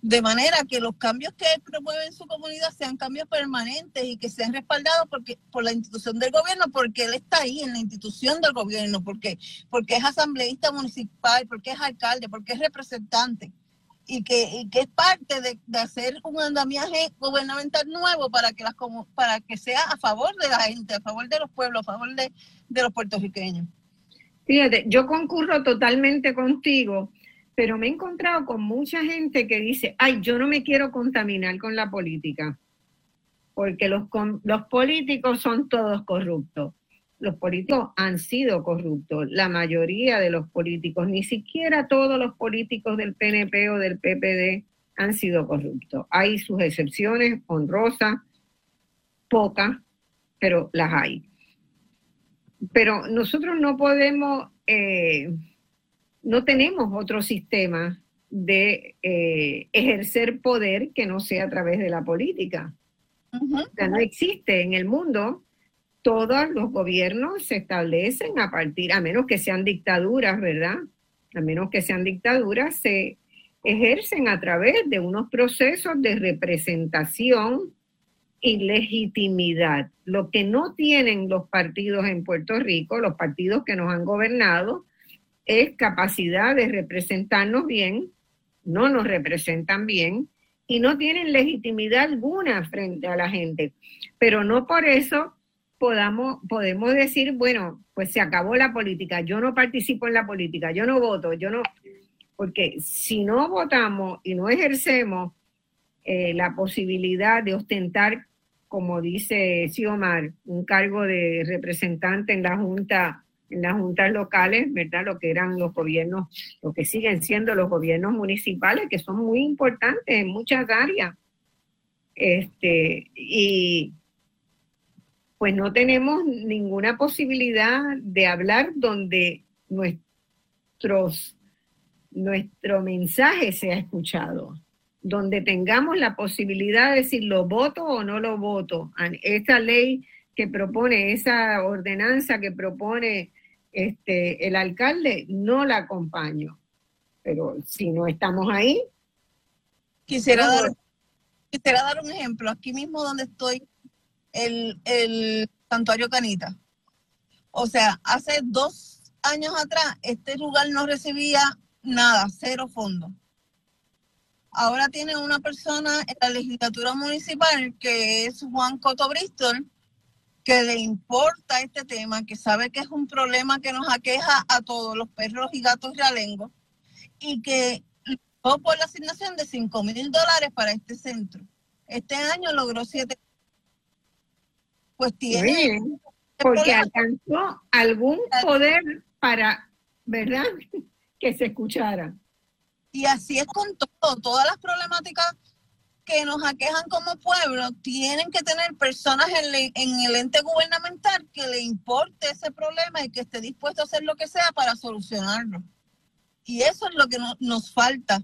de manera que los cambios que él promueve en su comunidad sean cambios permanentes y que sean respaldados porque, por la institución del gobierno, porque él está ahí en la institución del gobierno, porque, porque es asambleísta municipal, porque es alcalde, porque es representante y que, que es parte de, hacer un andamiaje gubernamental nuevo para que, las, para que sea a favor de la gente, a favor de los pueblos, a favor de, de los puertorriqueños. Fíjate, yo concurro totalmente contigo pero me he encontrado con mucha gente que dice, ay, yo no me quiero contaminar con la política, porque los, los políticos son todos corruptos. Los políticos han sido corruptos, la mayoría de los políticos, ni siquiera todos los políticos del PNP o del PPD han sido corruptos. Hay sus excepciones honrosas, pocas, pero las hay. Pero nosotros no podemos... Eh, no tenemos otro sistema de eh, ejercer poder que no sea a través de la política. O sea, no existe en el mundo. Todos los gobiernos se establecen a partir, a menos que sean dictaduras, ¿verdad? A menos que sean dictaduras, se ejercen a través de unos procesos de representación y legitimidad. Lo que no tienen los partidos en Puerto Rico, los partidos que nos han gobernado, es capacidad de representarnos bien, no nos representan bien y no tienen legitimidad alguna frente a la gente. Pero no por eso podamos, podemos decir, bueno, pues se acabó la política, yo no participo en la política, yo no voto, yo no, porque si no votamos y no ejercemos eh, la posibilidad de ostentar, como dice Xiomar, un cargo de representante en la Junta en las juntas locales, ¿verdad? Lo que eran los gobiernos, lo que siguen siendo los gobiernos municipales, que son muy importantes en muchas áreas. Este, y pues no tenemos ninguna posibilidad de hablar donde nuestros, nuestro mensaje sea escuchado, donde tengamos la posibilidad de decir lo voto o no lo voto. Esta ley que propone, esa ordenanza que propone este, el alcalde, no la acompaño. Pero si no estamos ahí. Quisiera, dar, quisiera dar un ejemplo. Aquí mismo donde estoy, el, el santuario Canita. O sea, hace dos años atrás, este lugar no recibía nada, cero fondos. Ahora tiene una persona en la legislatura municipal que es Juan Coto Bristol, que le importa este tema, que sabe que es un problema que nos aqueja a todos los perros y gatos realengos, y que logró por la asignación de 5 mil dólares para este centro. Este año logró 7. Pues tiene. porque alcanzó algún poder para, ¿verdad? que se escuchara. Y así es con todo, todas las problemáticas que nos aquejan como pueblo tienen que tener personas en, el ente gubernamental que le importe ese problema y que esté dispuesto a hacer lo que sea para solucionarlo. Y eso es lo que nos falta.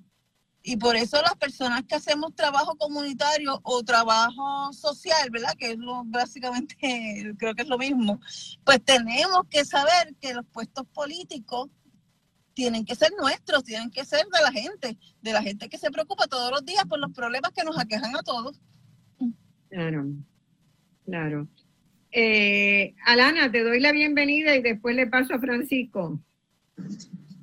Y por eso las personas que hacemos trabajo comunitario o trabajo social, ¿verdad? Que es lo básicamente, creo que es lo mismo, pues tenemos que saber que los puestos políticos tienen que ser nuestros, tienen que ser de la gente, de la gente que se preocupa todos los días por los problemas que nos aquejan a todos. Claro, claro. Eh, Alana, te doy la bienvenida y después le paso a Francisco.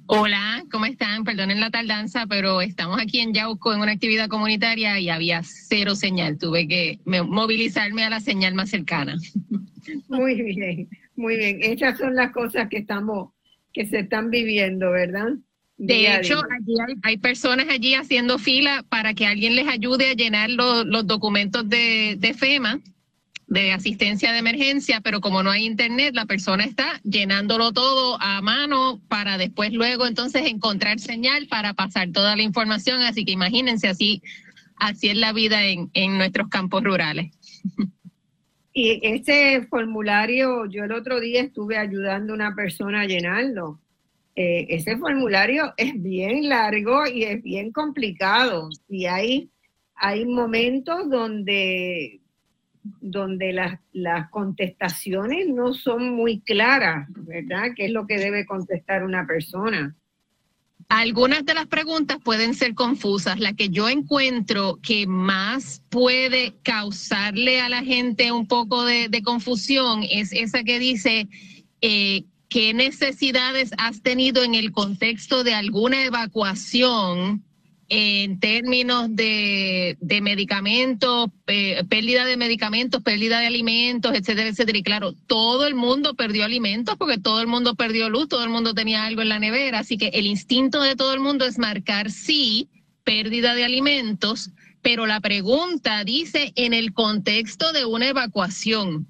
Hola, ¿cómo están? Perdonen la tardanza, pero estamos aquí en Yauco en una actividad comunitaria y había cero señal. Tuve que movilizarme a la señal más cercana. Muy bien, muy bien. Estas son las cosas que estamos que se están viviendo, ¿verdad? De hecho, hay, personas allí haciendo fila para que alguien les ayude a llenar los documentos de, de, FEMA, de asistencia de emergencia, pero como no hay internet, la persona está llenándolo todo a mano para después luego entonces encontrar señal para pasar toda la información. Así que imagínense así así es la vida en, en nuestros campos rurales. Y ese formulario, yo el otro día estuve ayudando a una persona a llenarlo. Eh, ese formulario es bien largo y es bien complicado. Y hay, hay momentos donde, donde las, las contestaciones no son muy claras, ¿verdad? ¿Qué es lo que debe contestar una persona? Algunas de las preguntas pueden ser confusas. La que yo encuentro que más puede causarle a la gente un poco de, confusión es esa que dice, eh, ¿qué necesidades has tenido en el contexto de alguna evacuación en términos de, medicamentos, pérdida de medicamentos, pérdida de alimentos, etcétera, etcétera. Y claro, todo el mundo perdió alimentos porque todo el mundo perdió luz, todo el mundo tenía algo en la nevera. Así que el instinto de todo el mundo es marcar sí, pérdida de alimentos, pero la pregunta dice en el contexto de una evacuación.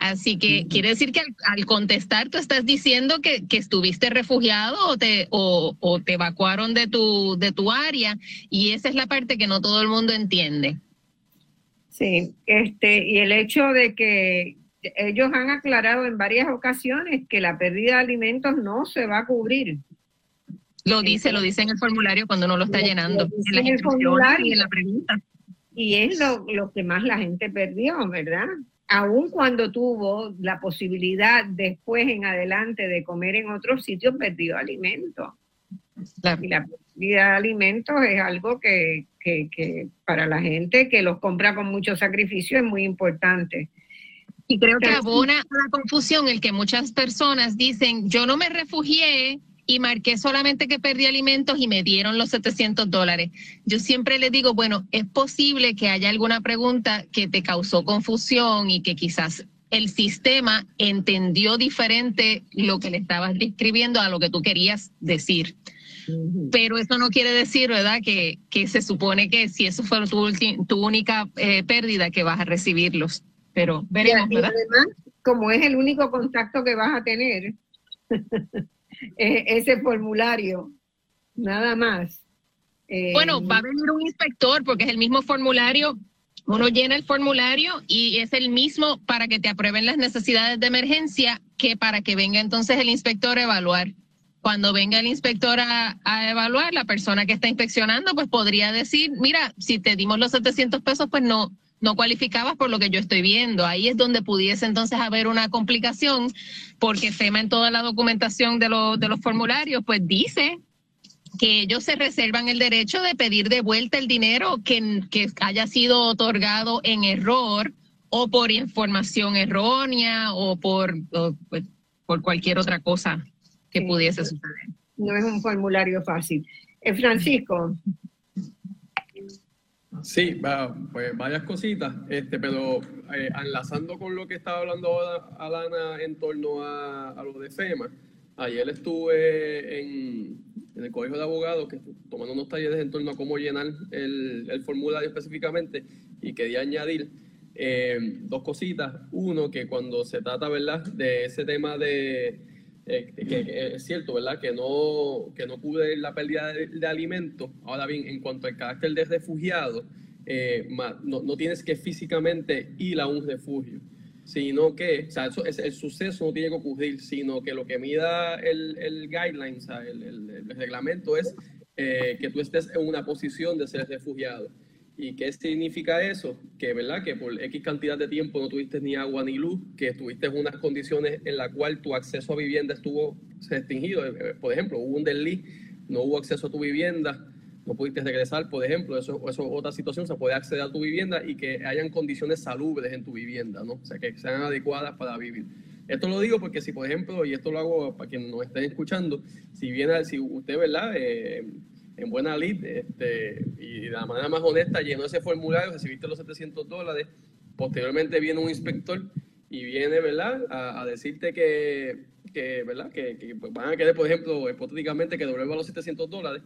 Así que quiere decir que al, contestar tú estás diciendo que, estuviste refugiado o te, o, te evacuaron de tu, de tu área y esa es la parte que no todo el mundo entiende. Sí, este, y el hecho de que ellos han aclarado en varias ocasiones que la pérdida de alimentos no se va a cubrir. Lo dice, lo dice en el formulario cuando uno lo está llenando, en la formulario y en la pregunta. Y es lo, lo que más la gente perdió, ¿verdad? Aun cuando tuvo la posibilidad después en adelante de comer en otros sitios, perdió alimentos. Y la pérdida de alimentos es algo que, para la gente que los compra con mucho sacrificio es muy importante. Y creo que abona la confusión el que muchas personas dicen, yo no me refugié y marqué solamente que perdí alimentos y me dieron los 700 dólares. Yo siempre les digo, bueno, es posible que haya alguna pregunta que te causó confusión y que quizás el sistema entendió diferente lo que le estabas describiendo a lo que tú querías decir. Pero eso no quiere decir, ¿verdad?, que, que se supone que si eso fue tu, tu única eh, pérdida, que vas a recibirlos. Pero veremos, ¿verdad? además, como es el único contacto que vas a tener, E-, ese formulario, nada más. Eh, bueno, va a venir un inspector porque es el mismo formulario. Uno llena el formulario y es el mismo para que te aprueben las necesidades de emergencia que para que venga entonces el inspector a evaluar. Cuando venga el inspector a, a, evaluar, la persona que está inspeccionando, pues podría decir, mira, si te dimos los 700 pesos, pues no, no cualificabas por lo que yo estoy viendo. Ahí es donde pudiese entonces haber una complicación, porque FEMA en toda la documentación de, de los formularios, pues dice que ellos se reservan el derecho de pedir de vuelta el dinero que, que haya sido otorgado en error o por información errónea o por, pues, por cualquier otra cosa que pudiese suceder. No es un formulario fácil. Eh, Francisco, Sí, pues varias cositas, este, pero eh, enlazando con lo que estaba hablando ahora Alana en torno a, lo de FEMA, ayer estuve en, el Colegio de Abogados que, tomando unos talleres en torno a cómo llenar el, formulario específicamente y quería añadir eh, dos cositas. Uno, que cuando se trata, ¿verdad?, de ese tema de eh, es cierto, ¿verdad? Que no, que no cubre la pérdida de, alimentos. Ahora bien, en cuanto al carácter de refugiado, eh, no, no, tienes que físicamente ir a un refugio, sino que, o sea, eso, el suceso no tiene que ocurrir, sino que lo que mida el, el guideline, o sea, el, el, reglamento es eh, que tú estés en una posición de ser refugiado. ¿Y qué significa eso? Que, ¿verdad? Que por X cantidad de tiempo no tuviste ni agua ni luz, que estuviste en unas condiciones en las cuales tu acceso a vivienda estuvo restringido. Eh, eh, por ejemplo, hubo un delí, no hubo acceso a tu vivienda, no pudiste regresar, por ejemplo, eso, es otra situación, se puede acceder a tu vivienda y que hayan condiciones salubres en tu vivienda, ¿no? O sea, que sean adecuadas para vivir. Esto lo digo porque si, por ejemplo, y esto lo hago para quienes nos estén escuchando, si viene, si usted, ¿verdad? Eh, en buena lid este, y de la manera más honesta llenó ese formulario, recibiste los 700 dólares, posteriormente viene un inspector y viene, ¿verdad?, a, decirte que, que, ¿verdad?, que, pues, van a querer, por ejemplo, hipotéticamente que devuelva los 700 dólares,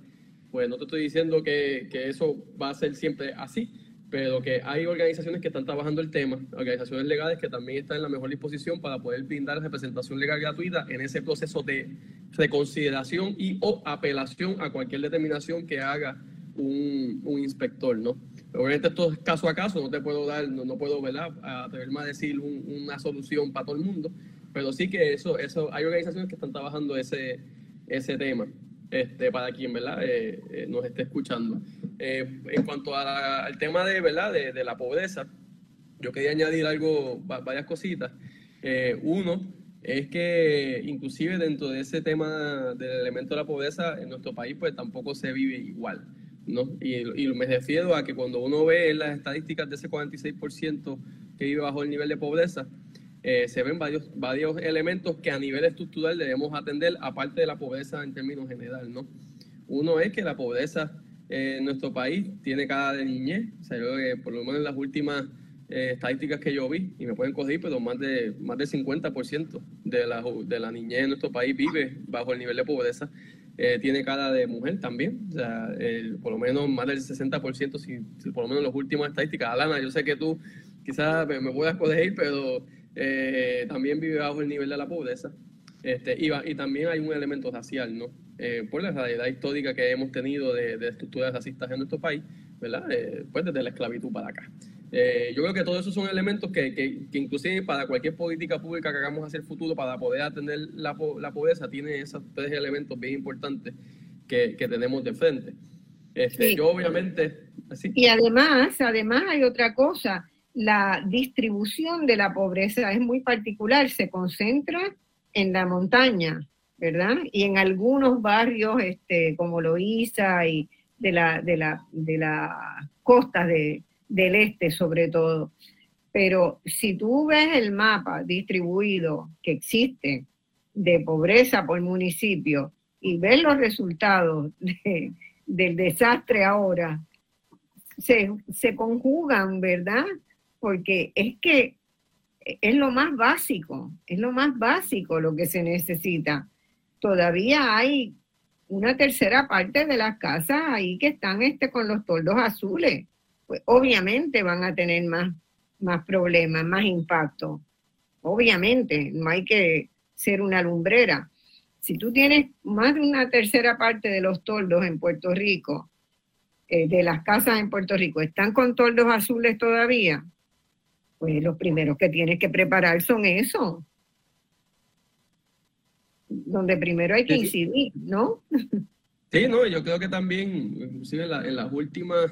pues no te estoy diciendo que, que eso va a ser siempre así, pero que hay organizaciones que están trabajando el tema, organizaciones legales que también están en la mejor disposición para poder brindar representación legal gratuita en ese proceso de reconsideración y o apelación a cualquier determinación que haga un, un inspector, ¿no? Obviamente esto es caso a caso, no te puedo dar, no, puedo, ¿verdad?, atreverme a decir una solución para todo el mundo, pero sí que eso, eso, hay organizaciones que están trabajando ese, ese tema, este, para quien, ¿verdad?, eh, eh, nos esté escuchando. Eh, en cuanto al tema de, ¿verdad?, de, la pobreza, yo quería añadir algo, varias cositas. uno, es que inclusive dentro de ese tema del elemento de la pobreza en nuestro país pues tampoco se vive igual. ¿no? Y, y me refiero a que cuando uno ve las estadísticas de ese 46% que vive bajo el nivel de pobreza, eh, se ven varios, varios elementos que a nivel estructural debemos atender, aparte de la pobreza en términos general. ¿no? Uno es que la pobreza en nuestro país tiene cara de niñez, o sea, por lo menos en las últimas eh, estadísticas que yo vi, y me pueden corregir, pero más, de, más del 50% de la, de la niñez en nuestro país vive bajo el nivel de pobreza. Eh, tiene cara de mujer también, o sea, por lo menos más del 60%, si, por lo menos las últimas estadísticas. Alana, yo sé que tú quizás me, puedas corregir, pero eh, también vive bajo el nivel de la pobreza. Este, y, y también hay un elemento racial, ¿no? por la realidad histórica que hemos tenido de, de estructuras racistas en nuestro país, ¿verdad? pues desde la esclavitud para acá. Eh, yo creo que todos esos son elementos que, que, inclusive para cualquier política pública que hagamos hacia el futuro para poder atender la, la pobreza, tiene esos tres elementos bien importantes que, que tenemos de frente. Este, Yo obviamente... Y además, además hay otra cosa, la distribución de la pobreza es muy particular, se concentra en la montaña, ¿verdad? Y en algunos barrios este, como Loíza y de la, de la, de la costa de, del este sobre todo. Pero si tú ves el mapa distribuido que existe de pobreza por municipio y ves los resultados del desastre ahora, se, se conjugan, ¿verdad? Porque es que es lo más básico, es lo más básico lo que se necesita. Todavía hay una tercera parte de las casas ahí que están este, con los toldos azules pues obviamente van a tener más, más problemas, más impacto. Obviamente, no hay que ser una lumbrera. Si tú tienes más de una tercera parte de los toldos en Puerto Rico, eh, de las casas en Puerto Rico, están con toldos azules todavía, pues los primeros que tienes que preparar son eso. Donde primero hay que incidir, ¿no? Sí, no, yo creo que también, inclusive en las últimas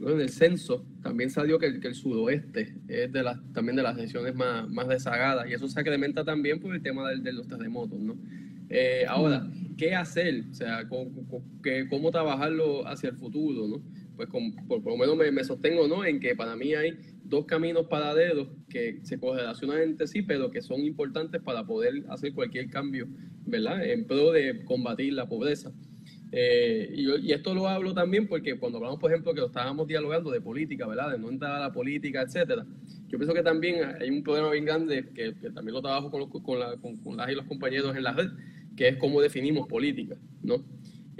en el censo también salió que el, que el sudoeste es de las, también de las regiones más, más rezagadas y eso se incrementa también por el tema de los terremotos, ¿no? Eh, ahora, ¿qué hacer? O sea, ¿cómo, cómo trabajarlo hacia el futuro, ¿no? Pues por, lo menos me, sostengo, ¿no? En que para mí hay dos caminos paralelos que se correlacionan entre sí, pero que son importantes para poder hacer cualquier cambio, ¿verdad? En pro de combatir la pobreza. Eh, y, esto lo hablo también porque cuando hablamos, por ejemplo, que lo estábamos dialogando de política, ¿verdad? De no entrar a la política, etcétera. Yo pienso que también hay un problema bien grande que, también lo trabajo con, con, la, con, las y los compañeros en la red, que es cómo definimos política, ¿no?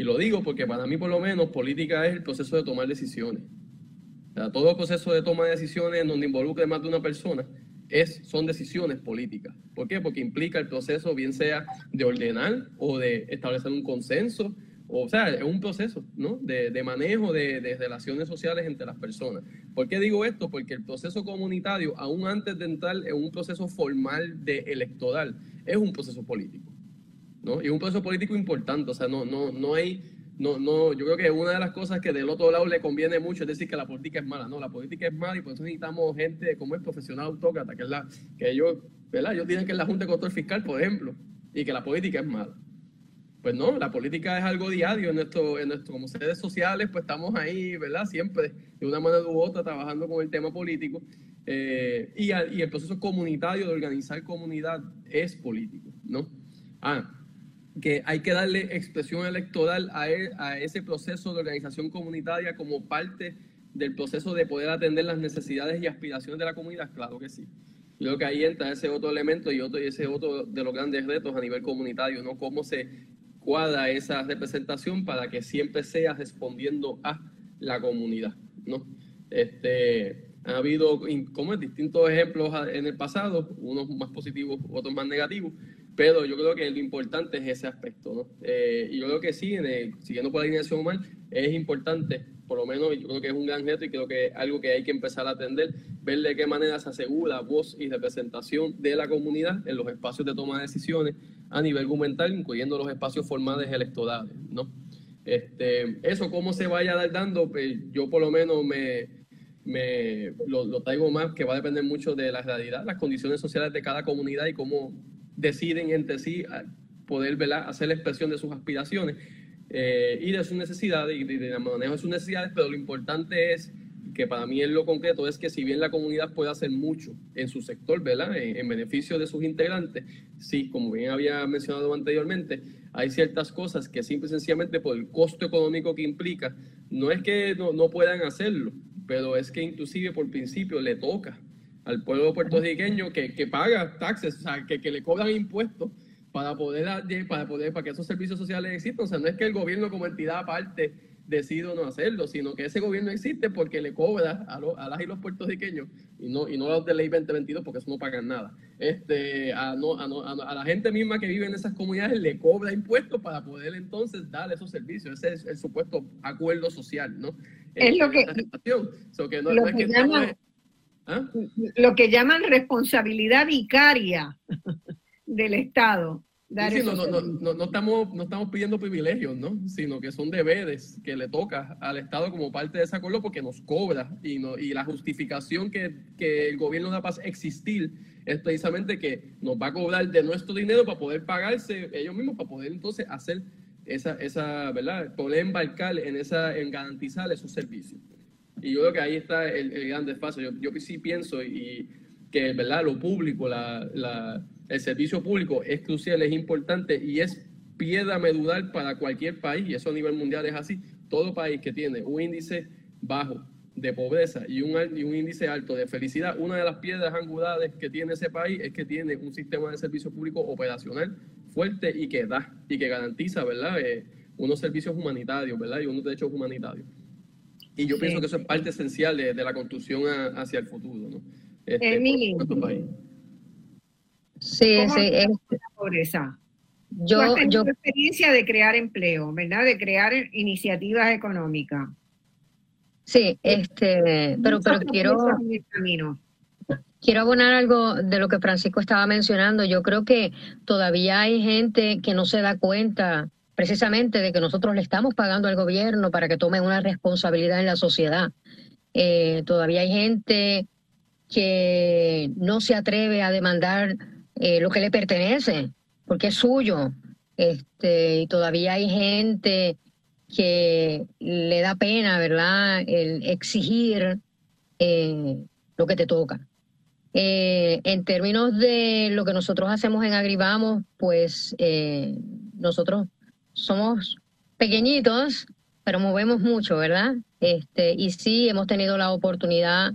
Y lo digo porque para mí, por lo menos, política es el proceso de tomar decisiones. Todo proceso de toma de decisiones en donde involucre más de una persona es, son decisiones políticas. ¿Por qué? Porque implica el proceso, bien sea de ordenar o de establecer un consenso o sea, es un proceso ¿no? de, manejo de, relaciones sociales entre las personas. ¿Por qué digo esto? Porque el proceso comunitario, aún antes de entrar en un proceso formal de electoral, es un proceso político. ¿No? Y es un proceso político importante. O sea, no, no, no hay. No, no, yo creo que una de las cosas que del otro lado le conviene mucho es decir que la política es mala. No, la política es mala y por eso necesitamos gente como el profesional autócrata, que es la que ellos, ¿verdad? Ellos dicen que es la Junta de Control Fiscal, por ejemplo, y que la política es mala. Pues no, la política es algo diario en nuestro, en nuestro, como seres sociales, pues estamos ahí, ¿verdad? Siempre, de una manera u otra, trabajando con el tema político. Eh, y, y, el proceso comunitario de organizar comunidad es político, ¿no? Ah, que hay que darle expresión electoral a, e, a ese proceso de organización comunitaria como parte del proceso de poder atender las necesidades y aspiraciones de la comunidad, claro que sí. Creo que ahí entra ese otro elemento y, otro, y ese otro de los grandes retos a nivel comunitario, ¿no? Cómo se cuadra esa representación para que siempre sea respondiendo a la comunidad, ¿no? Este, ha habido como distintos ejemplos en el pasado, unos más positivos, otros más negativos, pero yo creo que lo importante es ese aspecto, ¿no? Eh, y yo creo que sí, siguiendo por la alineación humana, es importante, por lo menos yo creo que es un gran reto y creo que es algo que hay que empezar a atender, ver de qué manera se asegura voz y representación de la comunidad en los espacios de toma de decisiones a nivel gubernamental, incluyendo los espacios formales electorales, ¿no? Este, eso, cómo se vaya dando, pues yo por lo menos me, me lo, traigo más, que va a depender mucho de la realidad, las condiciones sociales de cada comunidad y cómo deciden entre sí poder ¿verdad? hacer la expresión de sus aspiraciones eh, y de sus necesidades y de, manejo de sus necesidades, pero lo importante es que para mí en lo concreto es que si bien la comunidad puede hacer mucho en su sector, ¿verdad? En, beneficio de sus integrantes, sí, como bien había mencionado anteriormente, hay ciertas cosas que simple y sencillamente por el costo económico que implica, no es que no, no puedan hacerlo, pero es que inclusive por principio le toca al pueblo puertorriqueño que, que paga taxes, o sea, que, que le cobran impuestos para poder, para poder, para que esos servicios sociales existan. O sea, no es que el gobierno como entidad aparte decida no hacerlo, sino que ese gobierno existe porque le cobra a, a las y los puertorriqueños, y no, y no a los de ley 2022, porque eso no pagan nada. Este, a, no, a, a, la gente misma que vive en esas comunidades le cobra impuestos para poder entonces dar esos servicios. Ese es el supuesto acuerdo social, ¿no? Es lo que, que, no, es que ¿Ah? Lo que llaman responsabilidad vicaria del Estado. no, estamos, no estamos pidiendo privilegios, ¿no? sino que son deberes que le toca al Estado como parte de ese acuerdo porque nos cobra y, no, y la justificación que, que el gobierno da para existir es precisamente que nos va a cobrar de nuestro dinero para poder pagarse ellos mismos, para poder entonces hacer esa, esa ¿verdad? Poder embarcar en, esa, en garantizar esos servicios. Y yo creo que ahí está el, gran desfase. Yo, yo sí pienso y que ¿verdad? lo público, la, la, el servicio público es crucial, es importante y es piedra medular para cualquier país, y eso a nivel mundial es así. Todo país que tiene un índice bajo de pobreza y un, y un índice alto de felicidad, una de las piedras angulares que tiene ese país es que tiene un sistema de servicio público operacional fuerte y que da y que garantiza, ¿verdad? Eh, unos servicios humanitarios, ¿verdad? Y unos derechos humanitarios. Y yo pienso que eso es parte esencial de, la construcción hacia el futuro, ¿no? Este, país. Sí, sí. Es, la pobreza? Yo, yo experiencia de crear empleo, ¿verdad? De crear iniciativas económicas. Sí, este, pero, pero quiero, quiero abonar algo de lo que Francisco estaba mencionando. Yo creo que todavía hay gente que no se da cuenta precisamente de que nosotros le estamos pagando al gobierno para que tome una responsabilidad en la sociedad. Eh, todavía hay gente que no se atreve a demandar eh, lo que le pertenece, porque es suyo. Este, y todavía hay gente que le da pena, ¿verdad?, el exigir eh, lo que te toca. en términos de lo que nosotros hacemos en Agribamos, pues nosotros somos pequeñitos, pero movemos mucho, ¿verdad? Este, y sí hemos tenido la oportunidad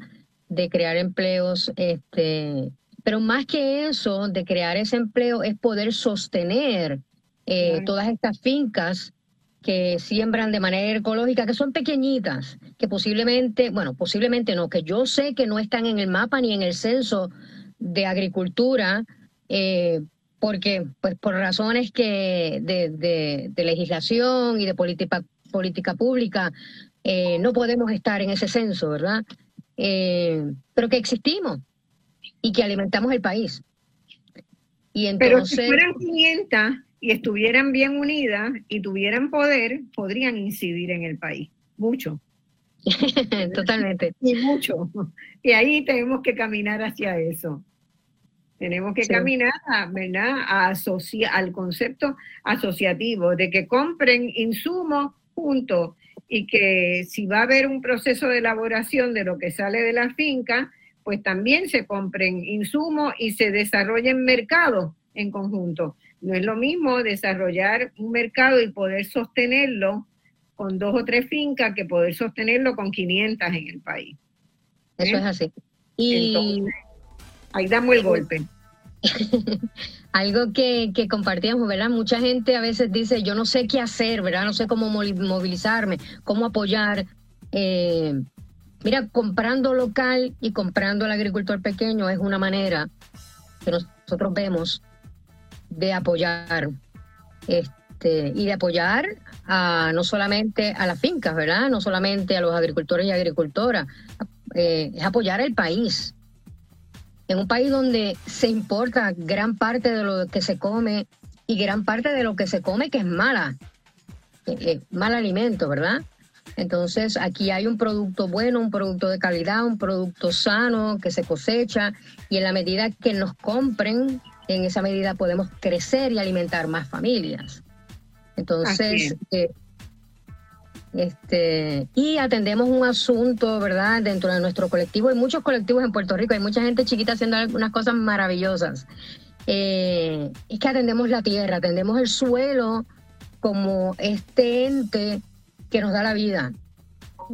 de crear empleos, este, pero más que eso, de crear ese empleo es poder sostener eh, todas estas fincas que siembran de manera ecológica, que son pequeñitas, que posiblemente, bueno, posiblemente no, que yo sé que no están en el mapa ni en el censo de agricultura, eh, porque pues por razones que de, legislación y de política, política pública eh, no podemos estar en ese censo, ¿verdad? Eh, pero que existimos y que alimentamos el país. Y entonces, pero si fueran 500 y estuvieran bien unidas y tuvieran poder, podrían incidir en el país, mucho. Totalmente. Y mucho. Y ahí tenemos que caminar hacia eso. Tenemos que caminar ¿verdad? A al concepto asociativo de que compren insumos juntos y que si va a haber un proceso de elaboración de lo que sale de la finca, pues también se compren insumos y se desarrollen mercados en conjunto. No es lo mismo desarrollar un mercado y poder sostenerlo con dos o tres fincas que poder sostenerlo con 500 en el país. Eso ¿Eh? es así. Y ahí damos el golpe. Algo que, que, compartíamos, ¿verdad? Mucha gente a veces dice, yo no sé qué hacer, ¿verdad? No sé cómo movilizarme, cómo apoyar. Eh, mira, comprando local y comprando al agricultor pequeño es una manera que nosotros vemos de apoyar este, y de apoyar a, no solamente a las fincas, ¿verdad? No solamente a los agricultores y agricultoras, eh, es apoyar al país. En un país donde se importa gran parte de lo que se come y gran parte de lo que se come que es mala, eh, eh, mal alimento, ¿verdad? Entonces aquí hay un producto bueno, un producto de calidad, un producto sano que se cosecha y en la medida que nos compren, en esa medida podemos crecer y alimentar más familias. Entonces, eh, este, y atendemos un asunto, ¿verdad? Dentro de nuestro colectivo, hay muchos colectivos en Puerto Rico, hay mucha gente chiquita haciendo algunas cosas maravillosas. Eh, es que atendemos la tierra, atendemos el suelo como este ente que nos da la vida.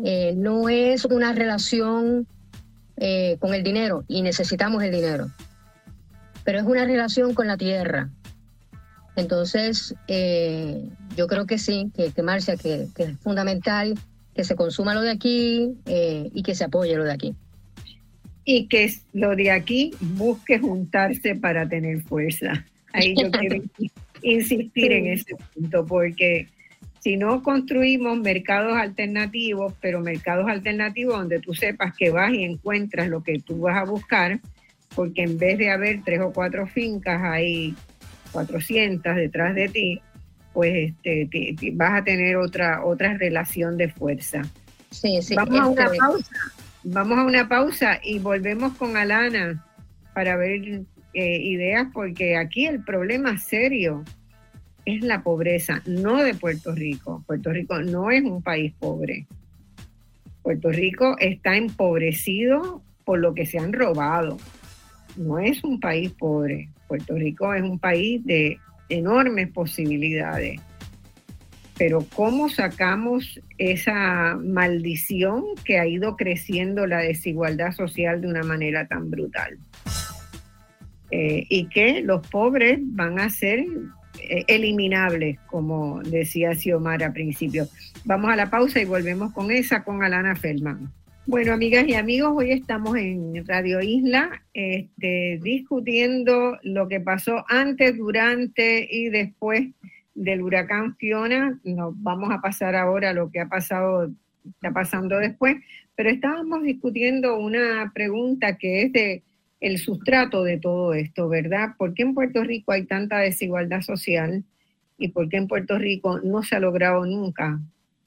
Eh, no es una relación eh, con el dinero y necesitamos el dinero, pero es una relación con la tierra. Entonces, eh, yo creo que sí, que, que Marcia, que, es fundamental que se consuma lo de aquí y que se apoye lo de aquí. Y que lo de aquí busque juntarse para tener fuerza. Ahí yo quiero insistir en ese punto, porque si no construimos mercados alternativos, pero mercados alternativos donde tú sepas que vas y encuentras lo que tú vas a buscar, porque en vez de haber tres o cuatro fincas, hay 400 detrás de ti, pues este, vas a tener otra, otra relación de fuerza. Sí, sí, Vamos a una pausa. Vamos a una pausa y volvemos con Alana para ver eh, ideas, porque aquí el problema serio es la pobreza, no de Puerto Rico. Puerto Rico no es un país pobre. Puerto Rico está empobrecido por lo que se han robado. No es un país pobre. Puerto Rico es un país de enormes posibilidades. Pero ¿cómo sacamos esa maldición que ha ido creciendo la desigualdad social de una manera tan brutal? Eh, y que los pobres van a ser eh, eliminables, como decía Xiomara al principio. Vamos a la pausa y volvemos con esa, con Alana Feldman. Bueno, amigas y amigos, hoy estamos en Radio Isla este, discutiendo lo que pasó antes, durante y después del huracán Fiona. Nos vamos a pasar ahora a lo que ha pasado, está pasando después, pero estábamos discutiendo una pregunta que es de el sustrato de todo esto, ¿verdad? ¿Por qué en Puerto Rico hay tanta desigualdad social y por qué en Puerto Rico no se ha logrado nunca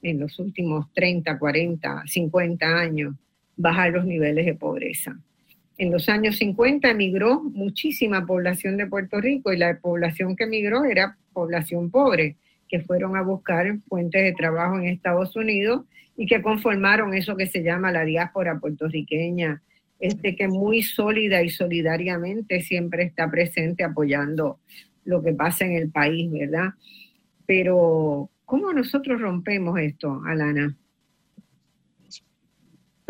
en los últimos 30, 40, 50 años bajar los niveles de pobreza? En los años 50 emigró muchísima población de Puerto Rico y la población que emigró era población pobre, que fueron a buscar fuentes de trabajo en Estados Unidos y que conformaron eso que se llama la diáspora puertorriqueña este, que muy sólida y solidariamente siempre está presente apoyando lo que pasa en el país, ¿verdad? Pero, ¿cómo nosotros rompemos esto, Alana?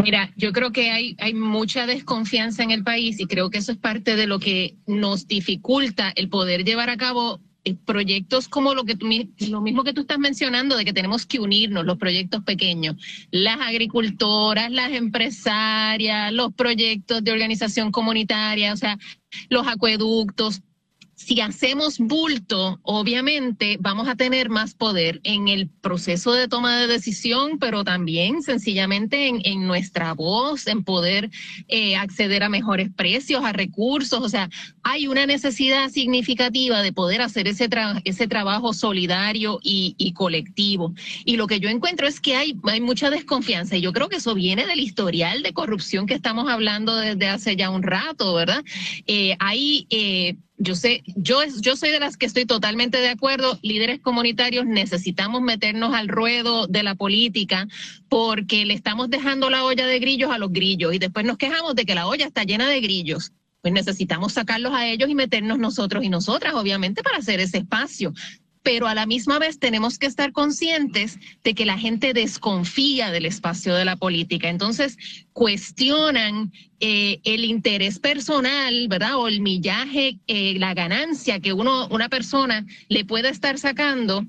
Mira, yo creo que hay, hay mucha desconfianza en el país y creo que eso es parte de lo que nos dificulta el poder llevar a cabo eh, proyectos como lo que tú, lo mismo que tú estás mencionando de que tenemos que unirnos los proyectos pequeños las agricultoras las empresarias los proyectos de organización comunitaria o sea los acueductos si hacemos bulto, obviamente vamos a tener más poder en el proceso de toma de decisión, pero también sencillamente en, nuestra voz, en poder eh, acceder a mejores precios, a recursos. O sea, hay una necesidad significativa de poder hacer ese, ese trabajo solidario y, colectivo. Y lo que yo encuentro es que hay, hay mucha desconfianza y yo creo que eso viene del historial de corrupción que estamos hablando desde hace ya un rato, ¿verdad? Eh, hay... Eh, yo sé, yo, yo soy de las que estoy totalmente de acuerdo, líderes comunitarios necesitamos meternos al ruedo de la política porque le estamos dejando la olla de grillos a los grillos y después nos quejamos de que la olla está llena de grillos. Pues necesitamos sacarlos a ellos y meternos nosotros y nosotras, obviamente, para hacer ese espacio pero a la misma vez tenemos que estar conscientes de que la gente desconfía del espacio de la política. Entonces, cuestionan eh, el interés personal, ¿verdad? O el millaje, eh, la ganancia que uno, una persona le puede estar sacando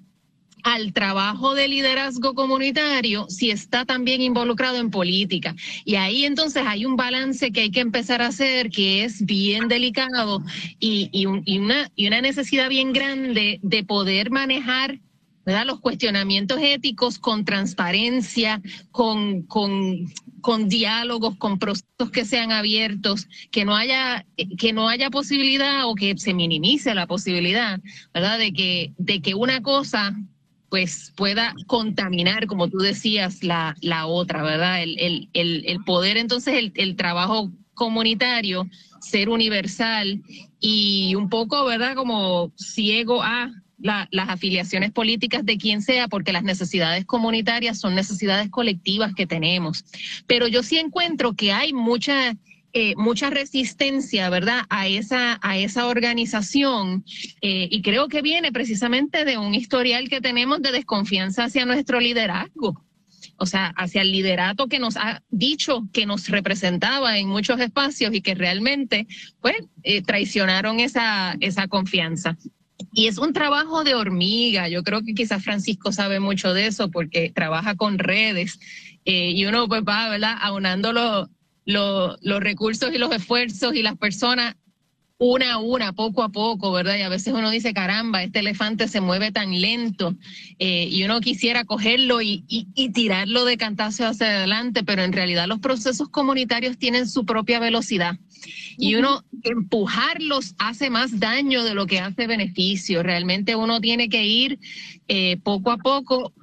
al trabajo de liderazgo comunitario si está también involucrado en política. Y ahí entonces hay un balance que hay que empezar a hacer que es bien delicado y, y, una, y una necesidad bien grande de poder manejar ¿verdad? los cuestionamientos éticos con transparencia, con, con, con diálogos, con procesos que sean abiertos, que no haya, que no haya posibilidad o que se minimice la posibilidad, ¿verdad? De que, de que una cosa pues pueda contaminar, como tú decías, la, la otra, ¿verdad? El, el, el, poder, entonces, el, el trabajo comunitario, ser universal y un poco, ¿verdad? Como ciego a la, las afiliaciones políticas de quien sea, porque las necesidades comunitarias son necesidades colectivas que tenemos. Pero yo sí encuentro que hay mucha eh, mucha resistencia, ¿verdad?, a esa, a esa organización eh, y creo que viene precisamente de un historial que tenemos de desconfianza hacia nuestro liderazgo. O sea, hacia el liderato que nos ha dicho que nos representaba en muchos espacios y que realmente, pues, eh, traicionaron esa, esa confianza. Y es un trabajo de hormiga. Yo creo que quizás Francisco sabe mucho de eso porque trabaja con redes y uno pues va, ¿verdad? Aunándolo los recursos y los esfuerzos y las personas una a una, poco a poco, ¿verdad? Y a veces uno dice, caramba, este elefante se mueve tan lento eh, y uno quisiera cogerlo y, y, tirarlo de cantazo hacia adelante, pero en realidad los procesos comunitarios tienen su propia velocidad y uno empujarlos hace más daño de lo que hace beneficio. Realmente uno tiene que ir eh, poco a poco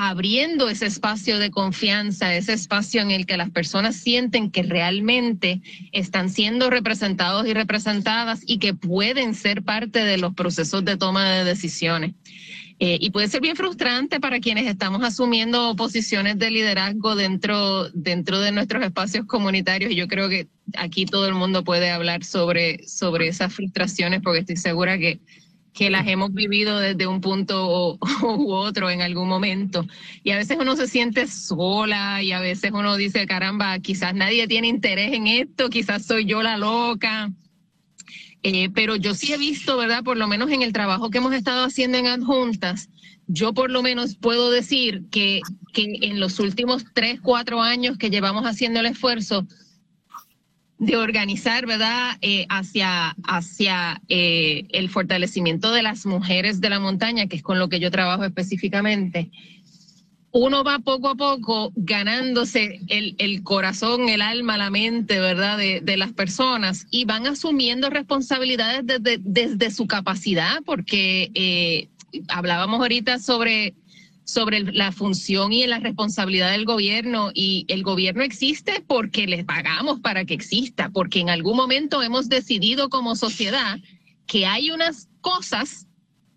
abriendo ese espacio de confianza, ese espacio en el que las personas sienten que realmente están siendo representados y representadas y que pueden ser parte de los procesos de toma de decisiones. Eh, y puede ser bien frustrante para quienes estamos asumiendo posiciones de liderazgo dentro, dentro de nuestros espacios comunitarios. Y yo creo que aquí todo el mundo puede hablar sobre, sobre esas frustraciones porque estoy segura que que las hemos vivido desde un punto u otro en algún momento. Y a veces uno se siente sola y a veces uno dice, caramba, quizás nadie tiene interés en esto, quizás soy yo la loca. Eh, pero yo sí he visto, ¿verdad? Por lo menos en el trabajo que hemos estado haciendo en adjuntas, yo por lo menos puedo decir que, que en los últimos tres, cuatro años que llevamos haciendo el esfuerzo, de organizar, ¿verdad?, eh, hacia, hacia eh, el fortalecimiento de las mujeres de la montaña, que es con lo que yo trabajo específicamente, uno va poco a poco ganándose el, el corazón, el alma, la mente, ¿verdad?, de, de, las personas y van asumiendo responsabilidades desde, desde su capacidad, porque eh, hablábamos ahorita sobre sobre la función y la responsabilidad del gobierno y el gobierno existe porque les pagamos para que exista, porque en algún momento hemos decidido como sociedad que hay unas cosas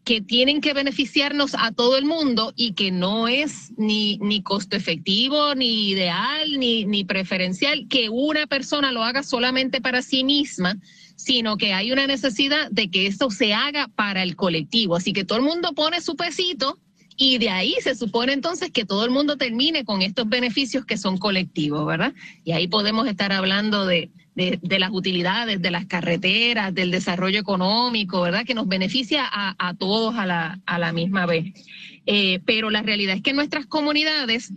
que tienen que beneficiarnos a todo el mundo y que no es ni, ni costo efectivo, ni ideal, ni, ni preferencial que una persona lo haga solamente para sí misma, sino que hay una necesidad de que esto se haga para el colectivo. Así que todo el mundo pone su pesito y de ahí se supone entonces que todo el mundo termine con estos beneficios que son colectivos, ¿verdad? Y ahí podemos estar hablando de, de, las utilidades, de las carreteras, del desarrollo económico, ¿verdad? Que nos beneficia a, a todos a la, a la misma vez. Eh, pero la realidad es que nuestras comunidades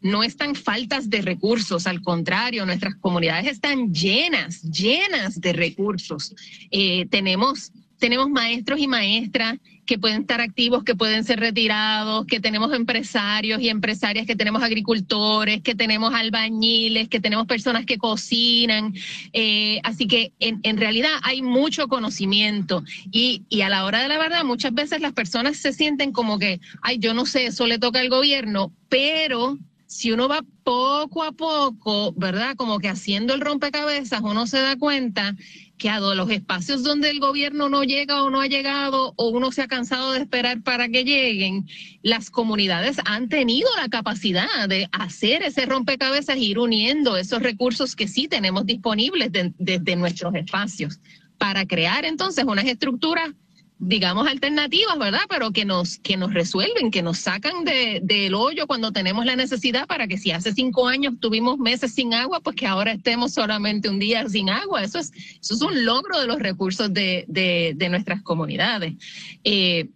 no están faltas de recursos, al contrario, nuestras comunidades están llenas, llenas de recursos. Eh, tenemos tenemos maestros y maestras que pueden estar activos, que pueden ser retirados, que tenemos empresarios y empresarias, que tenemos agricultores, que tenemos albañiles, que tenemos personas que cocinan. Eh, así que en, en, realidad hay mucho conocimiento y, y a la hora de la verdad muchas veces las personas se sienten como que, ay, yo no sé, eso le toca al gobierno, pero si uno va poco a poco, ¿verdad? Como que haciendo el rompecabezas, uno se da cuenta que a los espacios donde el gobierno no llega o no ha llegado o uno se ha cansado de esperar para que lleguen, las comunidades han tenido la capacidad de hacer ese rompecabezas, ir uniendo esos recursos que sí tenemos disponibles desde nuestros espacios para crear entonces unas estructuras digamos, alternativas, ¿verdad? Pero que nos, que nos resuelven, que nos sacan del de, hoyo cuando tenemos la necesidad para que si hace cinco años tuvimos meses sin agua, pues que ahora estemos solamente un día sin agua. Eso es, eso es un logro de los recursos de, de, de nuestras comunidades. Eh,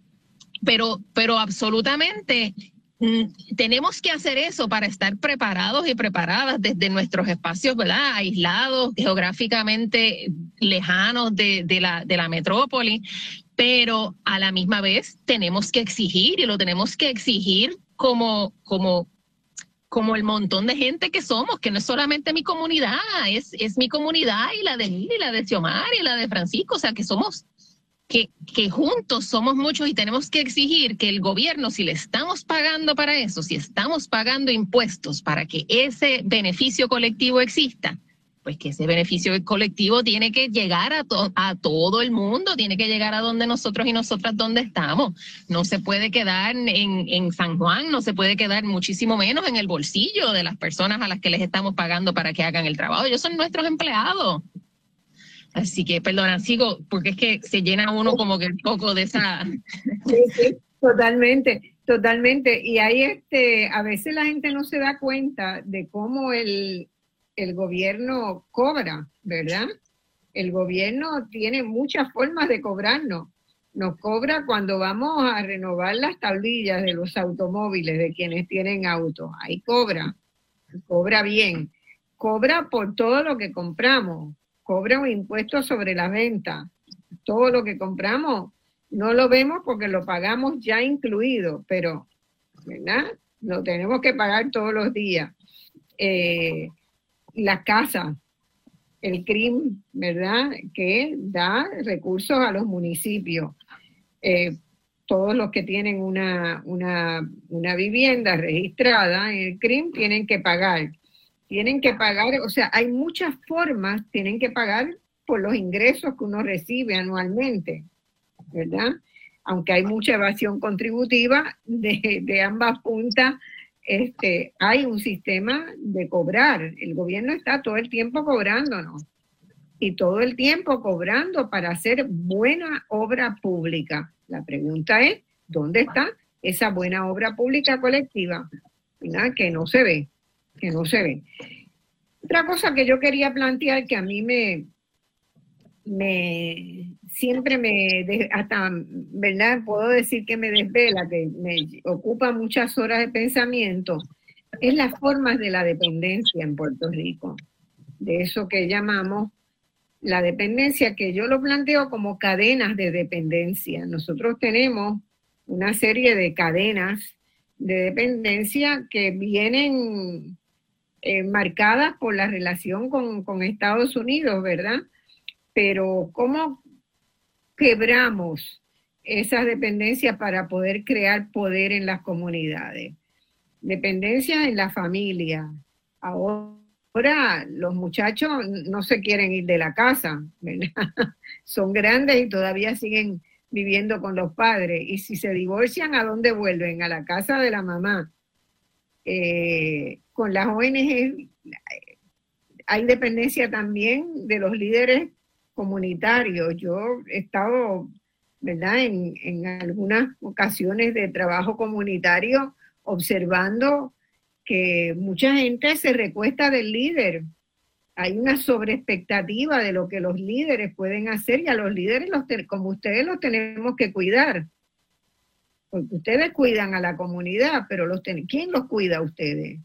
pero, pero absolutamente mm, tenemos que hacer eso para estar preparados y preparadas desde nuestros espacios, ¿verdad? Aislados, geográficamente lejanos de, de, la, de la metrópoli, pero a la misma vez tenemos que exigir y lo tenemos que exigir como, como como el montón de gente que somos, que no es solamente mi comunidad, es, es mi comunidad y la de Mil y la de Xiomar y la de Francisco, o sea, que somos, que, que juntos somos muchos y tenemos que exigir que el gobierno, si le estamos pagando para eso, si estamos pagando impuestos para que ese beneficio colectivo exista, pues que ese beneficio colectivo tiene que llegar a, todo el mundo, tiene que llegar a donde nosotros y nosotras donde estamos. No se puede quedar en, en San Juan, no se puede quedar muchísimo menos en el bolsillo de las personas a las que les estamos pagando para que hagan el trabajo. Ellos son nuestros empleados. Así que, perdona, sigo, porque es que se llena uno como que un poco de esa... Sí, sí, totalmente, totalmente. Y ahí este, a veces la gente no se da cuenta de cómo el, el gobierno cobra, ¿verdad? El gobierno tiene muchas formas de cobrarnos. Nos cobra cuando vamos a renovar las tablillas de los automóviles de quienes tienen auto. Ahí cobra, cobra bien. Cobra por todo lo que compramos. Cobra un impuesto sobre la venta. Todo lo que compramos no lo vemos porque lo pagamos ya incluido, pero, ¿verdad? Lo tenemos que pagar todos los días. Eh, la casa, el crimen, ¿verdad? Que da recursos a los municipios. Eh, todos los que tienen una, una, una vivienda registrada en el CRIM tienen que pagar. Tienen que pagar, o sea, hay muchas formas, tienen que pagar por los ingresos que uno recibe anualmente, ¿verdad? Aunque hay mucha evasión contributiva de, de ambas puntas este, hay un sistema de cobrar. El gobierno está todo el tiempo cobrándonos y todo el tiempo cobrando para hacer buena obra pública. La pregunta es, ¿dónde está esa buena obra pública colectiva? Que no se ve, que no se ve. Otra cosa que yo quería plantear que a mí me, me siempre me, hasta, ¿verdad? Puedo decir que me desvela, que me ocupa muchas horas de pensamiento, es las formas de la dependencia en Puerto Rico, de eso que llamamos la dependencia, que yo lo planteo como cadenas de dependencia. Nosotros tenemos una serie de cadenas de dependencia que vienen eh, marcadas por la relación con, con Estados Unidos, ¿verdad? pero ¿cómo quebramos esas dependencias para poder crear poder en las comunidades? Dependencia en la familia. Ahora los muchachos no se quieren ir de la casa, son grandes y todavía siguen viviendo con los padres. Y si se divorcian, ¿a dónde vuelven? A la casa de la mamá. Eh, con las ONG hay dependencia también de los líderes comunitario. Yo he estado, ¿verdad?, en, en algunas ocasiones de trabajo comunitario observando que mucha gente se recuesta del líder. Hay una sobreexpectativa de lo que los líderes pueden hacer y a los líderes, los como ustedes, los tenemos que cuidar. Porque ustedes cuidan a la comunidad, pero los ¿quién los cuida a ustedes?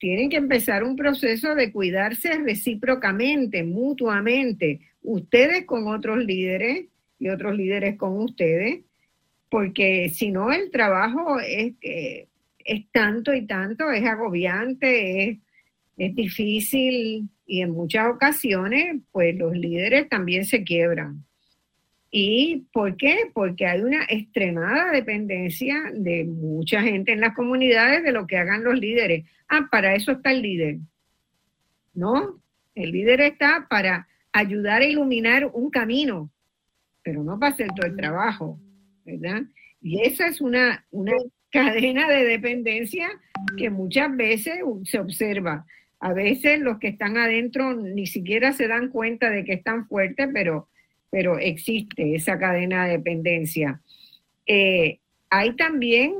Tienen que empezar un proceso de cuidarse recíprocamente, mutuamente, ustedes con otros líderes y otros líderes con ustedes, porque si no el trabajo es, es tanto y tanto, es agobiante, es, es difícil y en muchas ocasiones pues los líderes también se quiebran. ¿Y por qué? Porque hay una extremada dependencia de mucha gente en las comunidades de lo que hagan los líderes. Ah, para eso está el líder. No, el líder está para ayudar a iluminar un camino, pero no para hacer todo el trabajo, ¿verdad? Y esa es una, una cadena de dependencia que muchas veces se observa. A veces los que están adentro ni siquiera se dan cuenta de que están fuertes, pero pero existe esa cadena de dependencia. Eh, hay también,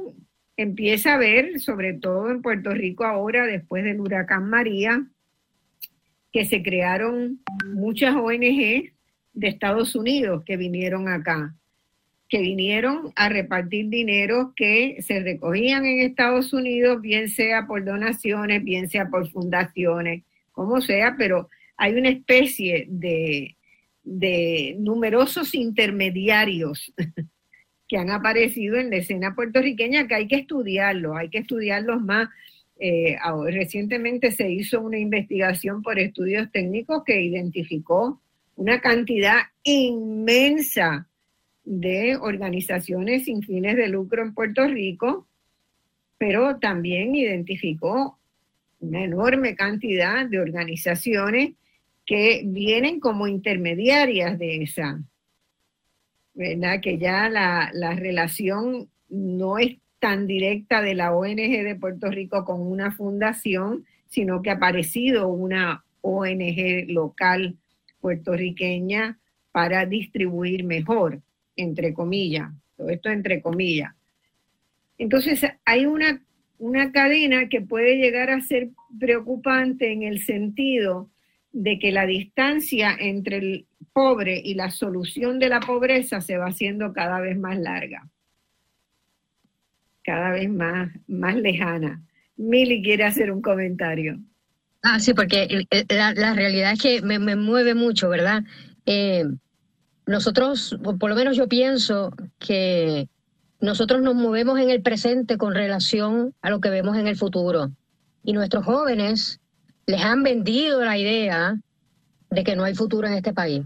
empieza a ver, sobre todo en Puerto Rico ahora, después del huracán María, que se crearon muchas ONG de Estados Unidos que vinieron acá. que vinieron a repartir dinero que se recogían en Estados Unidos, bien sea por donaciones, bien sea por fundaciones, como sea, pero hay una especie de, de numerosos intermediarios que han aparecido en la escena puertorriqueña que hay que estudiarlos, hay que estudiarlos más. Eh, recientemente se hizo una investigación por estudios técnicos que identificó una cantidad inmensa de organizaciones sin fines de lucro en Puerto Rico, pero también identificó una enorme cantidad de organizaciones que vienen como intermediarias de esa, ¿verdad? Que ya la, la relación no es tan directa de la ONG de Puerto Rico con una fundación, sino que ha aparecido una ONG local puertorriqueña para distribuir mejor entre comillas, todo esto entre comillas. Entonces hay una, una cadena que puede llegar a ser preocupante en el sentido de que la distancia entre el pobre y la solución de la pobreza se va haciendo cada vez más larga, cada vez más, más lejana. Mili quiere hacer un comentario. Ah, sí, porque la, realidad es que me, me mueve mucho, ¿verdad? Eh, nosotros, por lo menos yo pienso que nosotros nos movemos en el presente con relación a lo que vemos en el futuro. Y nuestros jóvenes les han vendido la idea de que no hay futuro en este país.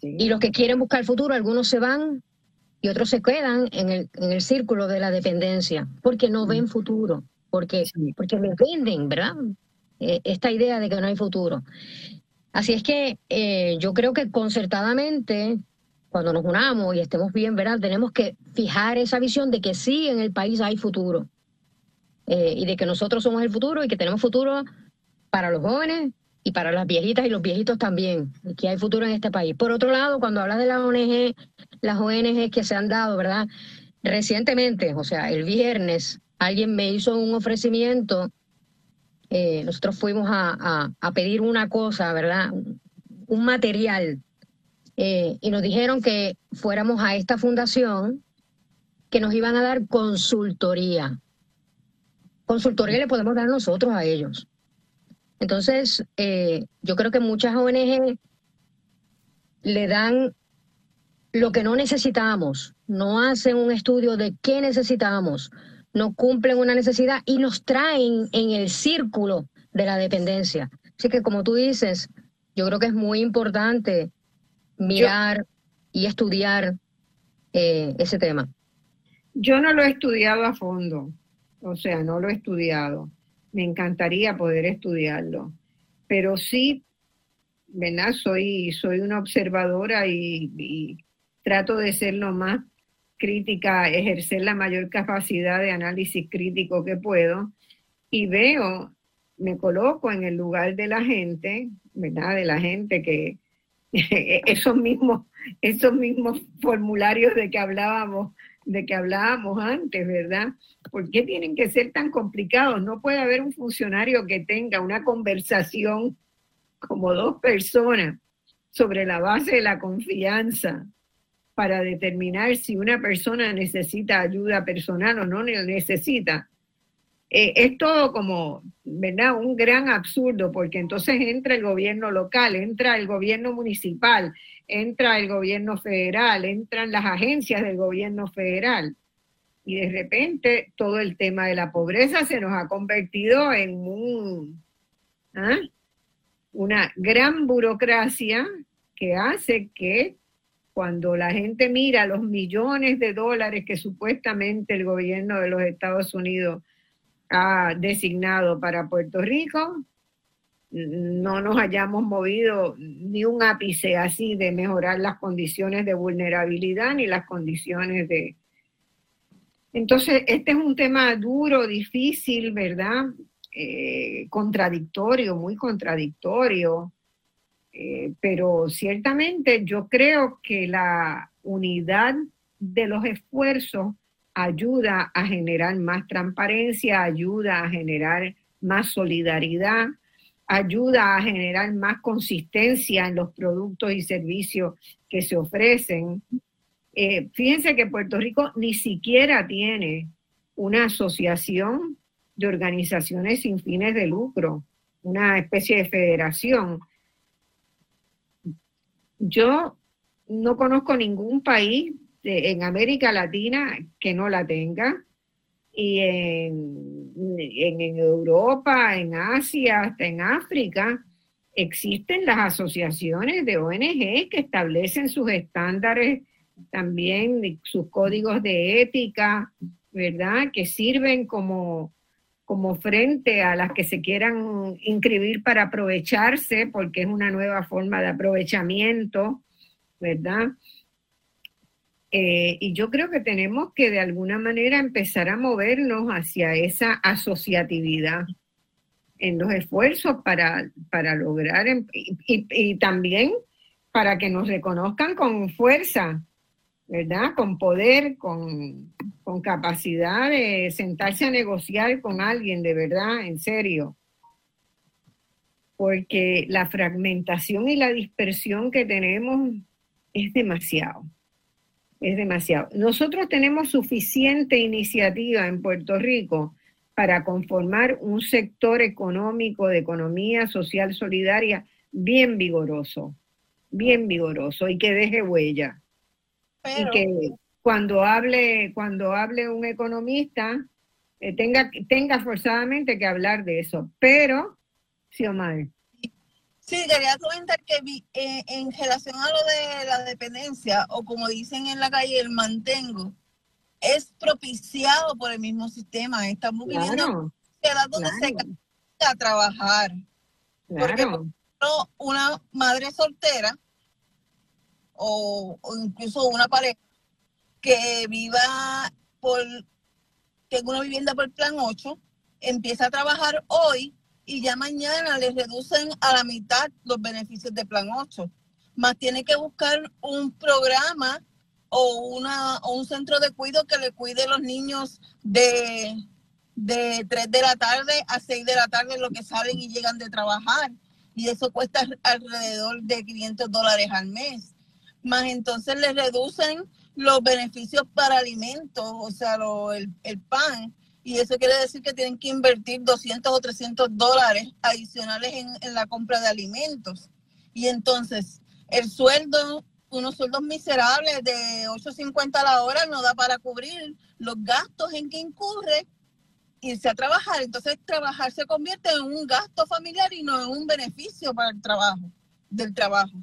Y los que quieren buscar futuro, algunos se van y otros se quedan en el, en el círculo de la dependencia, porque no ven futuro, porque, porque les venden, ¿verdad? Eh, esta idea de que no hay futuro. Así es que eh, yo creo que concertadamente, cuando nos unamos y estemos bien, ¿verdad? Tenemos que fijar esa visión de que sí en el país hay futuro eh, y de que nosotros somos el futuro y que tenemos futuro para los jóvenes y para las viejitas y los viejitos también, que hay futuro en este país. Por otro lado, cuando hablas de la ONG, las ONG que se han dado, ¿verdad? Recientemente, o sea, el viernes, alguien me hizo un ofrecimiento eh, nosotros fuimos a, pedir una cosa, ¿verdad? Un material. Eh, y nos dijeron que fuéramos a esta fundación que nos iban a dar consultoría. Consultoría le podemos dar nosotros a ellos. Entonces, eh, yo creo que muchas ONG le dan lo que no necesitamos, no hacen un estudio de qué necesitamos, no cumplen una necesidad y nos traen en el círculo de la dependencia. Así que como tú dices, yo creo que es muy importante mirar y estudiar eh, ese tema. Yo no lo he estudiado a fondo, o sea, no lo he estudiado. Me encantaría poder estudiarlo, pero sí, ¿verdad? Soy, soy una observadora y, trato de ser lo más crítica, ejercer la mayor capacidad de análisis crítico que puedo y veo, me coloco en el lugar de la gente, ¿verdad? De la gente que esos mismos, esos mismos formularios de que hablábamos, de que hablábamos antes, ¿verdad? ¿Por qué tienen que ser tan complicados? No puede haber un funcionario que tenga una conversación como dos personas sobre la base de la confianza, para determinar si una persona necesita ayuda personal o no necesita. Eh, es todo como, ¿verdad? Un gran absurdo, porque entonces entra el gobierno local, entra el gobierno municipal, entra el gobierno federal, entran las agencias del gobierno federal. Y de repente todo el tema de la pobreza se nos ha convertido en un, ¿ah? una gran burocracia que hace que cuando la gente mira los millones de dólares que supuestamente el gobierno de los Estados Unidos ha designado para Puerto Rico, no nos hayamos movido ni un ápice así de mejorar las condiciones de vulnerabilidad ni las condiciones de... Entonces, este es un tema duro, difícil, ¿verdad? Eh, contradictorio, muy contradictorio. Eh, pero ciertamente yo creo que la unidad de los esfuerzos ayuda a generar más transparencia, ayuda a generar más solidaridad, ayuda a generar más consistencia en los productos y servicios que se ofrecen. Eh, fíjense que Puerto Rico ni siquiera tiene una asociación de organizaciones sin fines de lucro, una especie de federación. Yo no conozco ningún país en América Latina que no la tenga. Y en, en, Europa, en Asia, hasta en África, existen las asociaciones de ONG que establecen sus estándares, también sus códigos de ética, ¿verdad? Que sirven como, como frente a las que se quieran inscribir para aprovecharse, porque es una nueva forma de aprovechamiento, ¿verdad? Eh, y yo creo que tenemos que de alguna manera empezar a movernos hacia esa asociatividad en los esfuerzos para, para lograr em, y, también para que nos reconozcan con fuerza, ¿verdad? Con poder, con, con capacidad de sentarse a negociar con alguien de verdad, en serio. Porque la fragmentación y la dispersión que tenemos es demasiado es demasiado. Nosotros tenemos suficiente iniciativa en Puerto Rico para conformar un sector económico de economía social solidaria bien vigoroso, bien vigoroso y que deje huella. y que cuando hable, cuando hable un economista, eh, tenga, tenga forzadamente que hablar de eso. Pero, sí, Omar. Sí, quería comentar que eh, en relación a lo de la dependencia, o como dicen en la calle, el mantengo, es propiciado por el mismo sistema. Estamos viviendo edad donde se a trabajar. Porque una madre soltera o, o, incluso una pareja que viva por, tenga una vivienda por plan 8, empieza a trabajar hoy y ya mañana les reducen a la mitad los beneficios de Plan 8. Más tiene que buscar un programa o, una, un centro de cuidado que le cuide a los niños de, de 3 de la tarde a 6 de la tarde, lo que salen y llegan de trabajar. Y eso cuesta alrededor de 500 dólares al mes. Más entonces les reducen los beneficios para alimentos, o sea, el, el pan, y eso quiere decir que tienen que invertir 200 o 300 dólares adicionales en, la compra de alimentos. Y entonces el sueldo, unos sueldos miserables de 8.50 a la hora no da para cubrir los gastos en que incurre irse a trabajar. Entonces trabajar se convierte en un gasto familiar y no en un beneficio para el trabajo, del trabajo.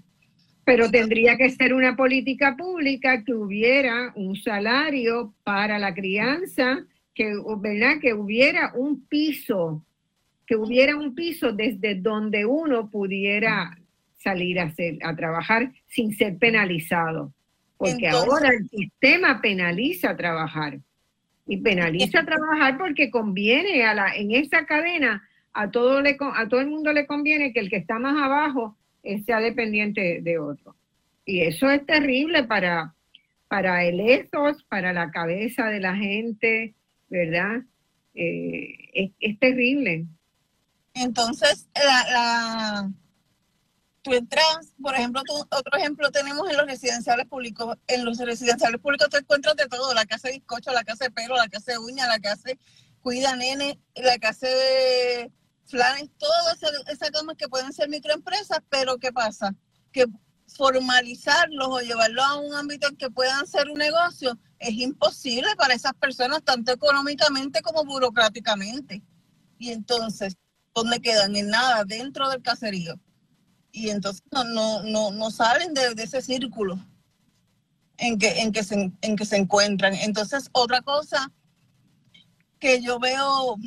Pero tendría que ser una política pública que hubiera un salario para la crianza que, ¿verdad? que hubiera un piso, que hubiera un piso desde donde uno pudiera salir a, hacer, a trabajar sin ser penalizado. Porque ahora el sistema penaliza trabajar. Y penaliza trabajar porque conviene a la, en esa cadena, a todo, le, a todo el mundo le conviene que el que está más abajo sea dependiente de otro. Y eso es terrible para, para el ethos, para la cabeza de la gente, ¿verdad? Eh, es, terrible. Entonces, la, tú entras, por ejemplo, otro ejemplo tenemos en los residenciales públicos. En los residenciales públicos te encuentras de todo, la que hace bizcocho, la que hace pelo, la que hace uña, la que hace cuida nene, la que hace flanes, todas esas cosas que pueden ser microempresas, pero ¿qué pasa? Que formalizarlos o llevarlos a un ámbito en que puedan ser un negocio es imposible para esas personas, tanto económicamente como burocráticamente. Y entonces, ¿dónde quedan? En nada, dentro del caserío. Y entonces no, no, no, no salen de, ese círculo en que, en, que se, en que se encuentran. Entonces, otra cosa que yo veo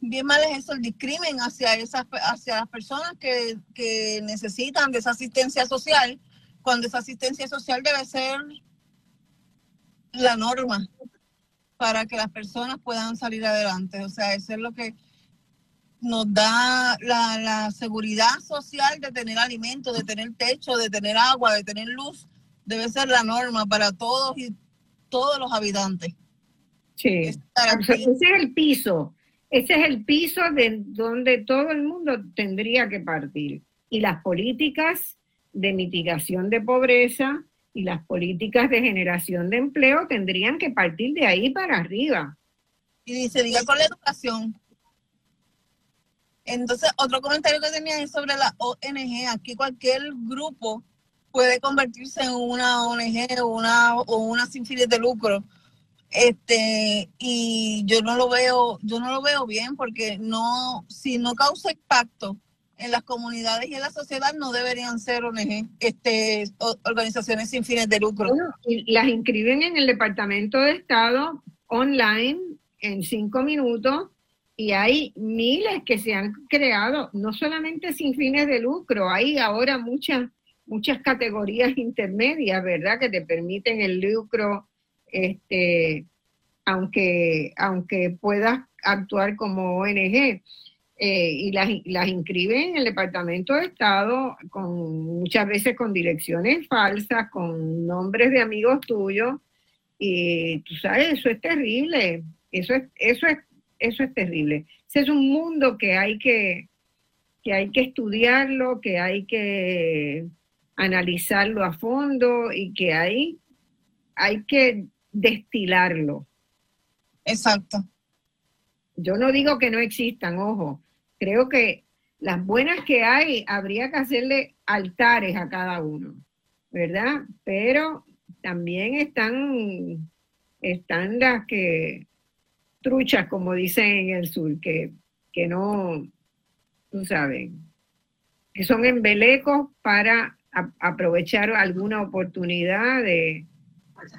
bien mal es eso, el discrimen hacia, esas, hacia las personas que, que necesitan de esa asistencia social, cuando esa asistencia social debe ser la norma para que las personas puedan salir adelante. O sea, eso es lo que nos da la, la seguridad social de tener alimento, de tener techo, de tener agua, de tener luz. Debe ser la norma para todos y todos los habitantes. Sí, ese es el piso. Ese es el piso de donde todo el mundo tendría que partir. Y las políticas de mitigación de pobreza y las políticas de generación de empleo tendrían que partir de ahí para arriba. Y se diga con la educación. Entonces, otro comentario que tenía es sobre la ONG. Aquí cualquier grupo puede convertirse en una ONG una, o una sin fines de lucro. Este, y yo no lo veo, yo no lo veo bien porque no, si no causa impacto en las comunidades y en la sociedad no deberían ser ONG, este, organizaciones sin fines de lucro. y las inscriben en el Departamento de Estado online en cinco minutos y hay miles que se han creado, no solamente sin fines de lucro, hay ahora muchas muchas categorías intermedias, ¿verdad? Que te permiten el lucro, este, aunque, aunque puedas actuar como ONG. Eh, y las, las inscriben en el Departamento de Estado con muchas veces con direcciones falsas, con nombres de amigos tuyos. Y tú sabes, eso es terrible. Eso es, eso es, eso es terrible. Ese es un mundo que hay que, que hay que estudiarlo, que hay que analizarlo a fondo y que hay, hay que destilarlo. Exacto. Yo no digo que no existan, ojo, creo que las buenas que hay habría que hacerle altares a cada uno, ¿verdad? Pero también están, están las que truchas, como dicen en el sur, que, que no, tú sabes, que son embelecos para aprovechar alguna oportunidad de,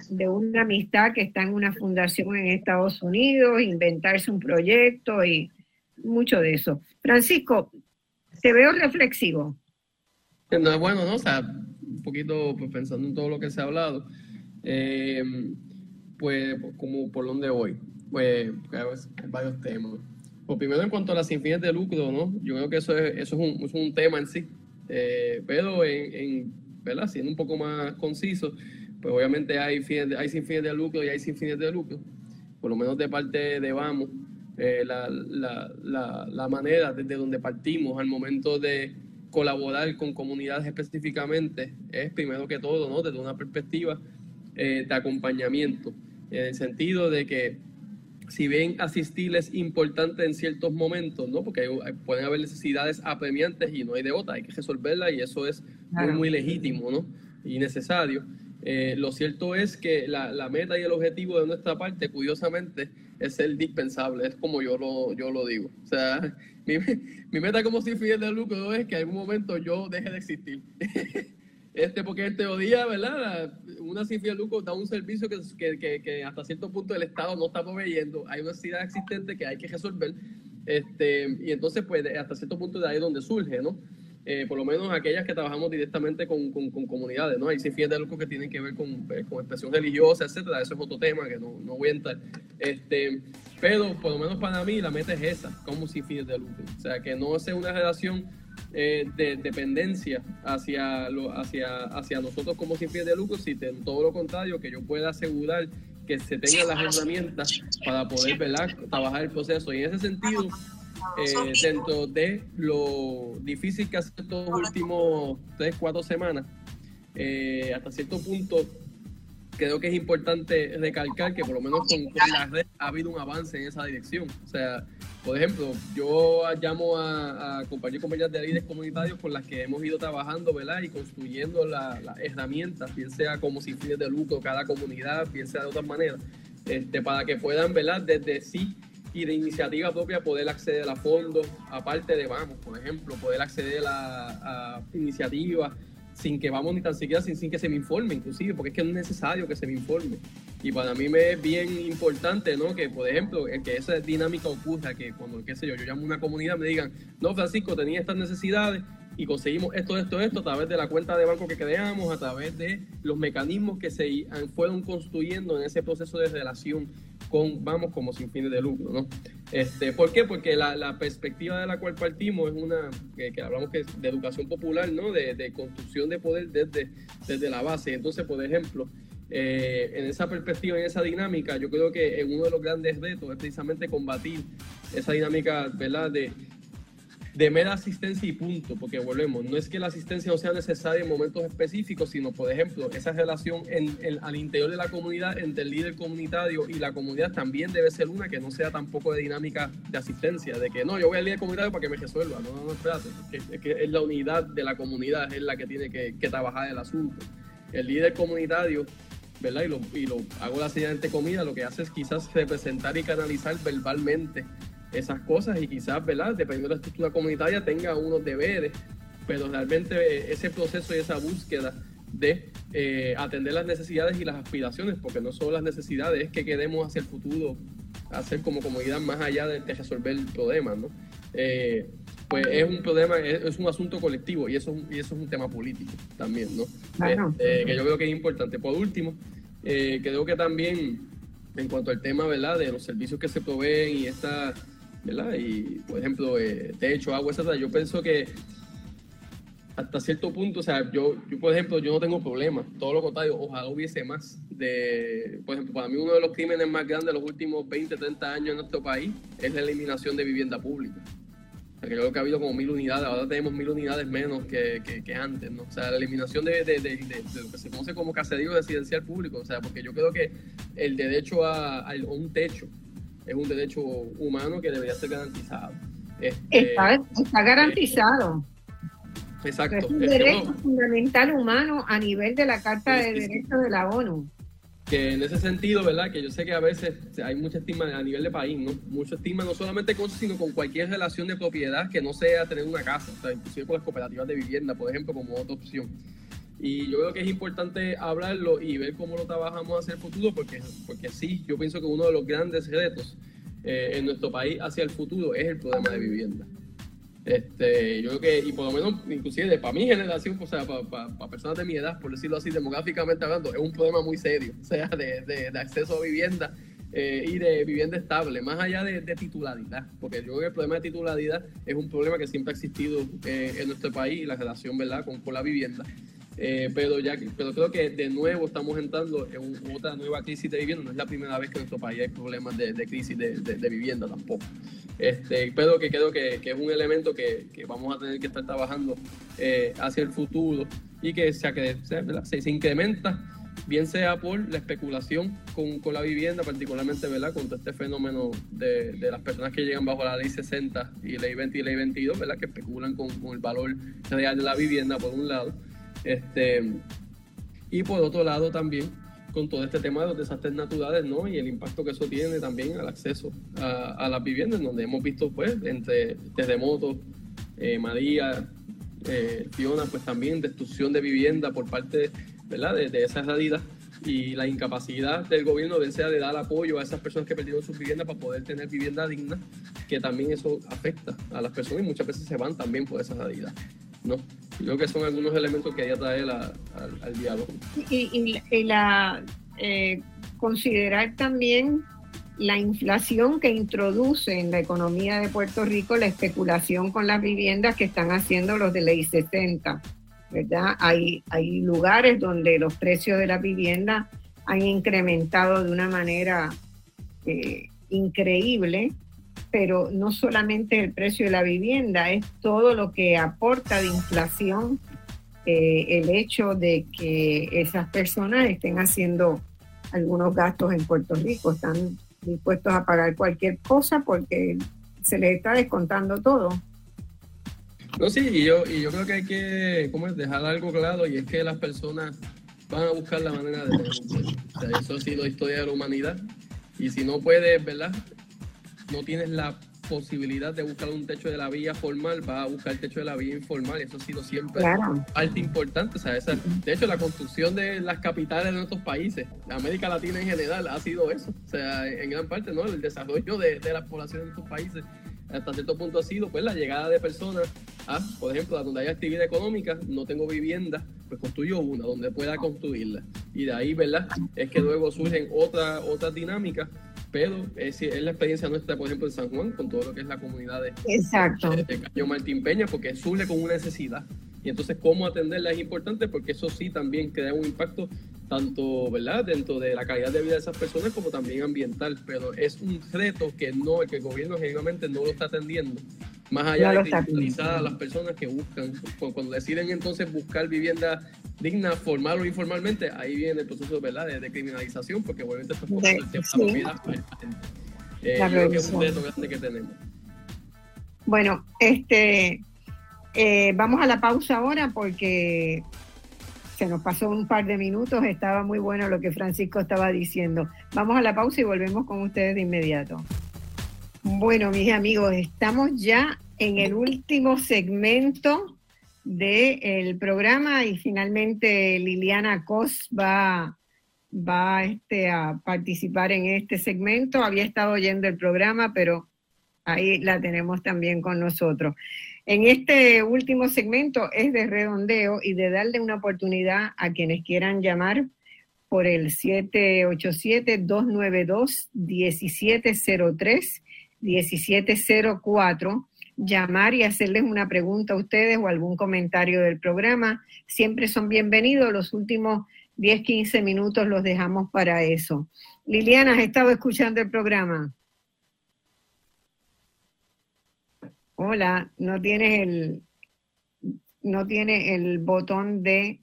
de una amistad que está en una fundación en Estados Unidos, inventarse un proyecto y mucho de eso. Francisco, te veo reflexivo. Bueno, ¿no? O sea, un poquito pues, pensando en todo lo que se ha hablado, eh, pues como por dónde voy, pues varios temas. Pues primero en cuanto a las infines de lucro, ¿no? Yo creo que eso es, eso es, un, es un tema en sí. Eh, pero en, ¿verdad? siendo un poco más conciso, pues obviamente hay, hay sin fines de lucro y hay sin fines de lucro, por lo menos de parte de Vamos, eh, la, la, la, manera desde donde partimos al momento de colaborar con comunidades específicamente es primero que todo, ¿no? desde una perspectiva eh, de acompañamiento, en el sentido de que si bien asistir es importante en ciertos momentos, ¿no? Porque pueden haber necesidades apremiantes y no hay de otra, hay que resolverla y eso es muy, muy legítimo, ¿no? Y necesario. Eh, lo cierto es que la, la, meta y el objetivo de nuestra parte, curiosamente, es ser dispensable, es como yo lo, yo lo digo. O sea, mi, mi meta como si fiel de lucro es que en algún momento yo deje de existir. Este, porque en teoría, ¿verdad? Una cifra de lucro da un servicio que, que, que, hasta cierto punto el Estado no está proveyendo. Hay una necesidad existente que hay que resolver. Este, y entonces, pues, hasta cierto punto de ahí es donde surge, ¿no? Eh, por lo menos aquellas que trabajamos directamente con, con, comunidades, ¿no? Hay cifras de lucro que tienen que ver con, pues, con, expresión religiosa, etcétera. Eso es otro tema que no, no voy a entrar. Este, pero, por lo menos para mí, la meta es esa, como cifras de lucro. O sea, que no sea una relación eh, de dependencia hacia, lo, hacia, hacia nosotros como sin fin de lucro, si todo lo contrario, que yo pueda asegurar que se tengan las herramientas para poder trabajar el proceso. Y en ese sentido, eh, dentro de lo difícil que ha sido estos últimos tres, cuatro semanas, eh, hasta cierto punto creo que es importante recalcar que por lo menos con, con la red ha habido un avance en esa dirección. O sea, por ejemplo, yo llamo a, a compañeros y compañeras de líderes comunitarios con las que hemos ido trabajando, ¿verdad? Y construyendo las herramientas, bien sea como sin fines de lucro cada comunidad, bien sea de otras maneras, este, para que puedan, ¿verdad? Desde sí y de iniciativa propia poder acceder a fondos, aparte de, vamos, por ejemplo, poder acceder a, a iniciativas sin que vamos ni tan siquiera sin, sin que se me informe, inclusive, porque es que es necesario que se me informe. Y para mí me es bien importante, ¿no? Que, por ejemplo, que esa dinámica ocurra, que cuando, qué sé yo, yo llamo a una comunidad, me digan, no, Francisco, tenía estas necesidades y conseguimos esto, esto, esto a través de la cuenta de banco que creamos, a través de los mecanismos que se fueron construyendo en ese proceso de relación con, vamos, como sin fines de lucro, ¿no? Este, ¿Por qué? Porque la, la perspectiva de la cual partimos es una, que, hablamos que es de educación popular, ¿no? De, de, construcción de poder desde, desde la base. Entonces, por ejemplo, eh, en esa perspectiva, en esa dinámica, yo creo que uno de los grandes retos es precisamente combatir esa dinámica, ¿verdad? De, de mera asistencia y punto, porque volvemos, no es que la asistencia no sea necesaria en momentos específicos, sino, por ejemplo, esa relación en, al interior de la comunidad entre el líder comunitario y la comunidad también debe ser una que no sea tampoco de dinámica de asistencia, de que no, yo voy al líder comunitario para que me resuelva, no, no, no, espérate, es que es la unidad de la comunidad, es la que tiene que, que trabajar el asunto. El líder comunitario ¿verdad? Y lo, y lo hago la de comida, lo que hace es quizás representar y canalizar verbalmente esas cosas y quizás, ¿verdad? Dependiendo de la estructura comunitaria, tenga unos deberes, pero realmente eh, ese proceso y esa búsqueda de eh, atender las necesidades y las aspiraciones, porque no solo las necesidades, es que queremos hacia el futuro hacer como comunidad más allá de, resolver el problema, ¿no? Eh, pues es un problema, es, un asunto colectivo y eso, y eso es un tema político también, ¿no? Este, que yo creo que es importante. Por último, creo que también en cuanto al tema, ¿verdad? De los servicios que se proveen y esta ¿verdad? Y, por ejemplo, eh, techo, agua, etc. Yo pienso que hasta cierto punto, o sea, yo, yo, por ejemplo, yo no tengo problemas, todo lo contrario, ojalá hubiese más de, por ejemplo, para mí uno de los crímenes más grandes de los últimos 20, 30 años en nuestro país es la eliminación de vivienda pública. O sea, que creo que ha habido como mil unidades, ahora tenemos mil unidades menos que, que, antes, ¿no? O sea, la eliminación de, de, de, lo que se conoce como caserío residencial público, o sea, porque yo creo que el derecho a, a un techo, es un derecho humano que debería ser garantizado. Este, está, garantizado. exacto. Es un derecho fundamental humano a nivel de la Carta de Derechos de la ONU. Que en ese sentido, ¿verdad? Que yo sé que a veces hay mucha estima a nivel de país, ¿no? Mucha estima no solamente con sino con cualquier relación de propiedad que no sea tener una casa, o sea, inclusive con las cooperativas de vivienda, por ejemplo, como otra opción. Y yo creo que es importante hablarlo y ver cómo lo trabajamos hacia el futuro, porque, porque sí, yo pienso que uno de los grandes retos eh, en nuestro país hacia el futuro es el problema de vivienda. Este, yo creo que, y por lo menos, inclusive para mi generación, o sea, para, personas de mi edad, por decirlo así, demográficamente hablando, es un problema muy serio, o sea, de, de, acceso a vivienda eh, y de vivienda estable, más allá de, titularidad, porque yo creo que el problema de titularidad es un problema que siempre ha existido eh, en nuestro país, la relación, ¿verdad?, con la vivienda. Eh, pero, ya, pero creo que de nuevo estamos entrando en otra nueva crisis de vivienda. No es la primera vez que en nuestro país hay problemas de, crisis de, vivienda tampoco. Este, pero que creo que, que es un elemento que, que, vamos a tener que estar trabajando eh, hacia el futuro y que se, se, se, incrementa, bien sea por la especulación con, con la vivienda, particularmente ¿verdad? contra este fenómeno de, de, las personas que llegan bajo la ley 60 y ley 20 y ley 22, ¿verdad? que especulan con, con el valor real de la vivienda por un lado este, y por otro lado también con todo este tema de los desastres naturales, ¿no? Y el impacto que eso tiene también al acceso a, las viviendas, donde hemos visto, pues, entre terremotos, eh, María, eh, Fiona, pues también destrucción de vivienda por parte, ¿verdad?, de, de esa realidad y la incapacidad del gobierno, de sea de dar apoyo a esas personas que perdieron sus viviendas para poder tener vivienda digna, que también eso afecta a las personas y muchas veces se van también por esa realidad. ¿No? Creo que son algunos elementos que ella trae al diálogo. Y, la eh, considerar también la inflación que introduce en la economía de Puerto Rico la especulación con las viviendas que están haciendo los de ley 60. ¿verdad? Hay, hay lugares donde los precios de la vivienda han incrementado de una manera eh, increíble pero no solamente el precio de la vivienda, es todo lo que aporta de inflación eh, el hecho de que esas personas estén haciendo algunos gastos en Puerto Rico, están dispuestos a pagar cualquier cosa porque se les está descontando todo. No, sí, y yo, y yo creo que hay que dejar algo claro y es que las personas van a buscar la manera de... Eso ha sido historia de la humanidad y si no puedes, ¿verdad? No tienes la posibilidad de buscar un techo de la vía formal, vas a buscar el techo de la vía informal. Eso ha sido siempre parte importante. O sea, de hecho, la construcción de las capitales de nuestros países, América Latina en general, ha sido eso. O sea, en gran parte, ¿no? El desarrollo de, de la población de nuestros países hasta cierto punto ha sido pues la llegada de personas a, por ejemplo, a donde hay actividad económica, no tengo vivienda, pues construyo una donde pueda construirla. Y de ahí, ¿verdad? Es que luego surgen otras otras dinámicas pero es, es, la experiencia nuestra, por ejemplo, en San Juan, con todo lo que es la comunidad de, Exacto. de, Caño Martín Peña, porque surge con una necesidad. Y entonces, cómo atenderla es importante, porque eso sí también crea un impacto tanto, ¿verdad?, dentro de la calidad de vida de esas personas como también ambiental. Pero es un reto que no, que el gobierno generalmente no lo está atendiendo más allá de criminalizar a las personas que buscan, cuando deciden entonces buscar vivienda digna, formal o informalmente, ahí viene el proceso ¿verdad? De, criminalización, porque obviamente esto es el tema de propiedad eh, creo que es un reto grande que tenemos. Bueno, este, eh, vamos a la pausa ahora porque se nos pasó un par de minutos, estaba muy bueno lo que Francisco estaba diciendo. Vamos a la pausa y volvemos con ustedes de inmediato. Bueno, mis amigos, estamos ya en el último segmento del programa y finalmente Liliana Cos va, va este, a participar en este segmento. Había estado oyendo el programa, pero ahí la tenemos también con nosotros. En este último segmento es de redondeo y de darle una oportunidad a quienes quieran llamar por el 787-292-1703 1704, llamar y hacerles una pregunta a ustedes o algún comentario del programa. Siempre son bienvenidos. Los últimos 10, 15 minutos los dejamos para eso. Liliana, ¿has estado escuchando el programa? Hola, no tienes el no tiene el botón de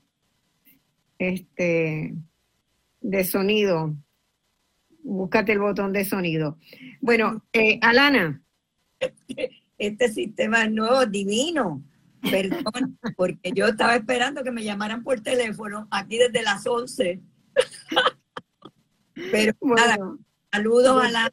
este de sonido búscate el botón de sonido. Bueno, eh, Alana. Este sistema es nuevo, divino. Perdón, porque yo estaba esperando que me llamaran por teléfono aquí desde las 11. Pero nada, saludos a la,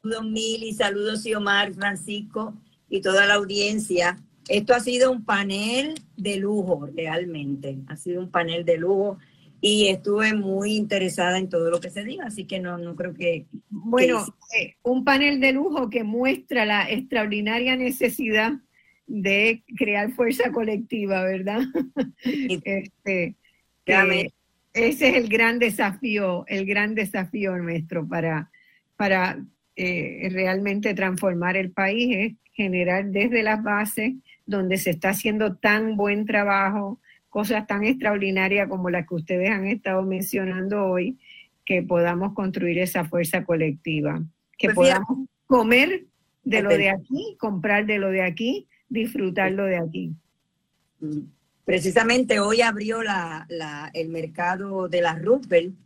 saludos Mili, saludos Xiomar, Francisco y toda la audiencia. Esto ha sido un panel de lujo, realmente. Ha sido un panel de lujo y estuve muy interesada en todo lo que se diga, así que no, no creo que... Bueno, eh, un panel de lujo que muestra la extraordinaria necesidad de crear fuerza colectiva, ¿verdad? este, ese es el gran desafío, el gran desafío nuestro para, para eh, realmente transformar el país, es generar desde las bases donde se está haciendo tan buen trabajo, cosas tan extraordinarias como las que ustedes han estado mencionando hoy, que podamos construir esa fuerza colectiva, que pues podamos comer de lo de aquí, comprar de lo de aquí, disfrutarlo de aquí. Precisamente hoy abrió la, el mercado de la Rupel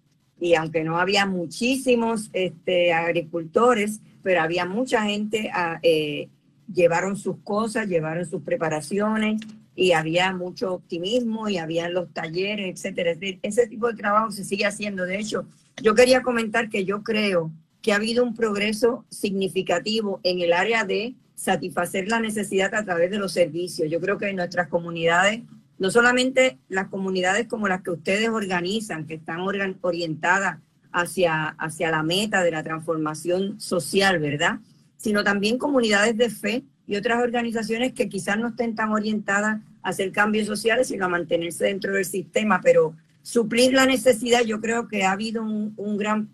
y aunque no había muchísimos este, agricultores, pero había mucha gente, ah, eh, llevaron sus cosas, llevaron sus preparaciones y había mucho optimismo y había los talleres, etcétera. Ese tipo de trabajo se sigue haciendo. De hecho, yo quería comentar que yo creo que ha habido un progreso significativo en el área de satisfacer la necesidad a través de los servicios. Yo creo que en nuestras comunidades, no solamente las comunidades como las que ustedes organizan, que están orientadas hacia, hacia la meta de la transformación social, ¿verdad? Sino también comunidades de fe y otras organizaciones que quizás no estén tan orientadas a hacer cambios sociales, sino a mantenerse dentro del sistema, pero suplir la necesidad, yo creo que ha habido un, gran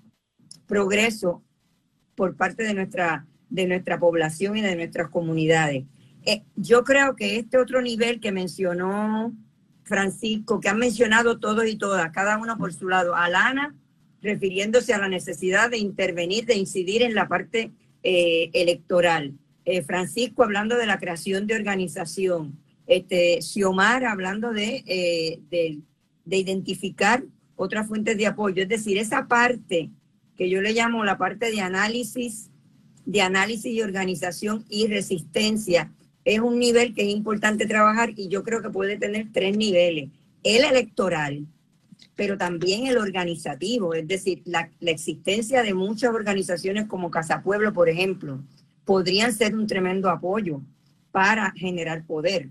progreso por parte de nuestra, de nuestra población y de nuestras comunidades. Eh, yo creo que este otro nivel que mencionó Francisco, que han mencionado todos y todas, cada uno por su lado, Alana, refiriéndose a la necesidad de intervenir, de incidir en la parte eh, electoral. Eh, Francisco hablando de la creación de organización, este, Xiomar hablando eh, de, de, identificar otras fuentes de apoyo, es decir, esa parte que yo le llamo la parte de análisis, de análisis y organización y resistencia, es un nivel que es importante trabajar y yo creo que puede tener tres niveles. El electoral, pero también el organizativo, es decir, la, la existencia de muchas organizaciones como Casa Pueblo, por ejemplo, podrían ser un tremendo apoyo para generar poder.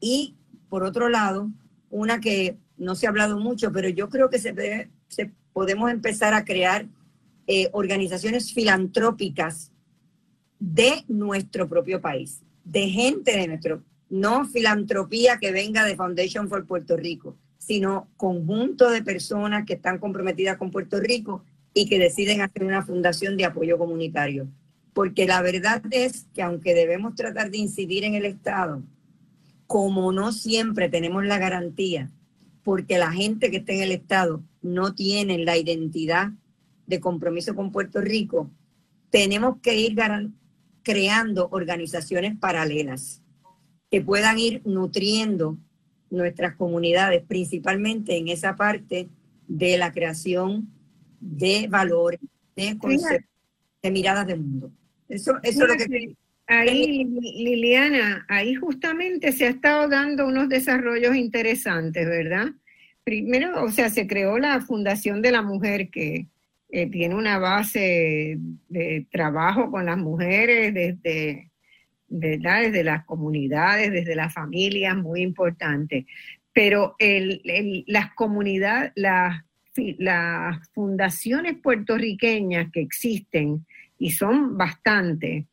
Y por otro lado, una que no se ha hablado mucho, pero yo creo que se, se podemos empezar a crear eh, organizaciones filantrópicas de nuestro propio país, de gente de nuestro, no filantropía que venga de Foundation for Puerto Rico, sino conjunto de personas que están comprometidas con Puerto Rico y que deciden hacer una fundación de apoyo comunitario porque la verdad es que aunque debemos tratar de incidir en el Estado, como no siempre tenemos la garantía, porque la gente que está en el Estado no tiene la identidad de compromiso con Puerto Rico, tenemos que ir creando organizaciones paralelas que puedan ir nutriendo nuestras comunidades, principalmente en esa parte de la creación de valores, de conceptos, de miradas del mundo. Eso, eso es lo que... Ahí, Liliana, ahí justamente se ha estado dando unos desarrollos interesantes, ¿verdad? Primero, o sea, se creó la Fundación de la Mujer que eh, tiene una base de trabajo con las mujeres desde, desde las comunidades, desde las familias, muy importante. Pero el, las comunidades, las, las fundaciones puertorriqueñas que existen, y son bastantes,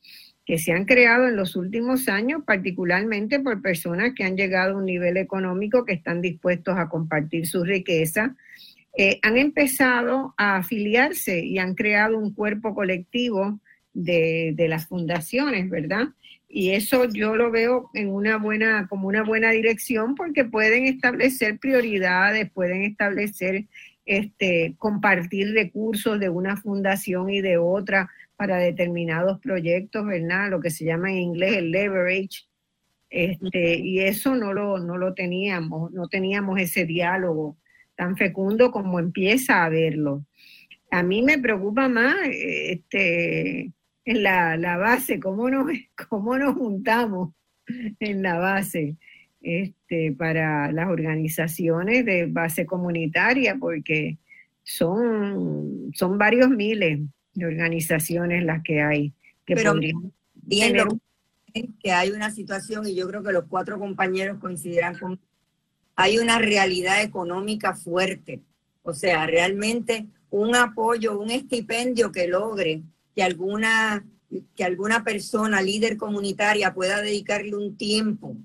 que se han creado en los últimos años, particularmente por personas que han llegado a un nivel económico que están dispuestos a compartir su riqueza, eh, han empezado a afiliarse y han creado un cuerpo colectivo de, las fundaciones, ¿verdad? Y eso yo lo veo en una buena, como una buena dirección porque pueden establecer prioridades, pueden establecer, este, compartir recursos de una fundación y de otra para determinados proyectos, ¿verdad? Lo que se llama en inglés el leverage. Este, y eso no lo, no lo teníamos, no teníamos ese diálogo tan fecundo como empieza a verlo. A mí me preocupa más este, en la, base, cómo nos, cómo nos juntamos en la base este, para las organizaciones de base comunitaria, porque son, son varios miles de organizaciones las que hay. Que Pero viendo que hay una situación, y yo creo que los cuatro compañeros coincidirán con hay una realidad económica fuerte. O sea, realmente un apoyo, un estipendio que logre que alguna, que alguna persona, líder comunitaria, pueda dedicarle un tiempo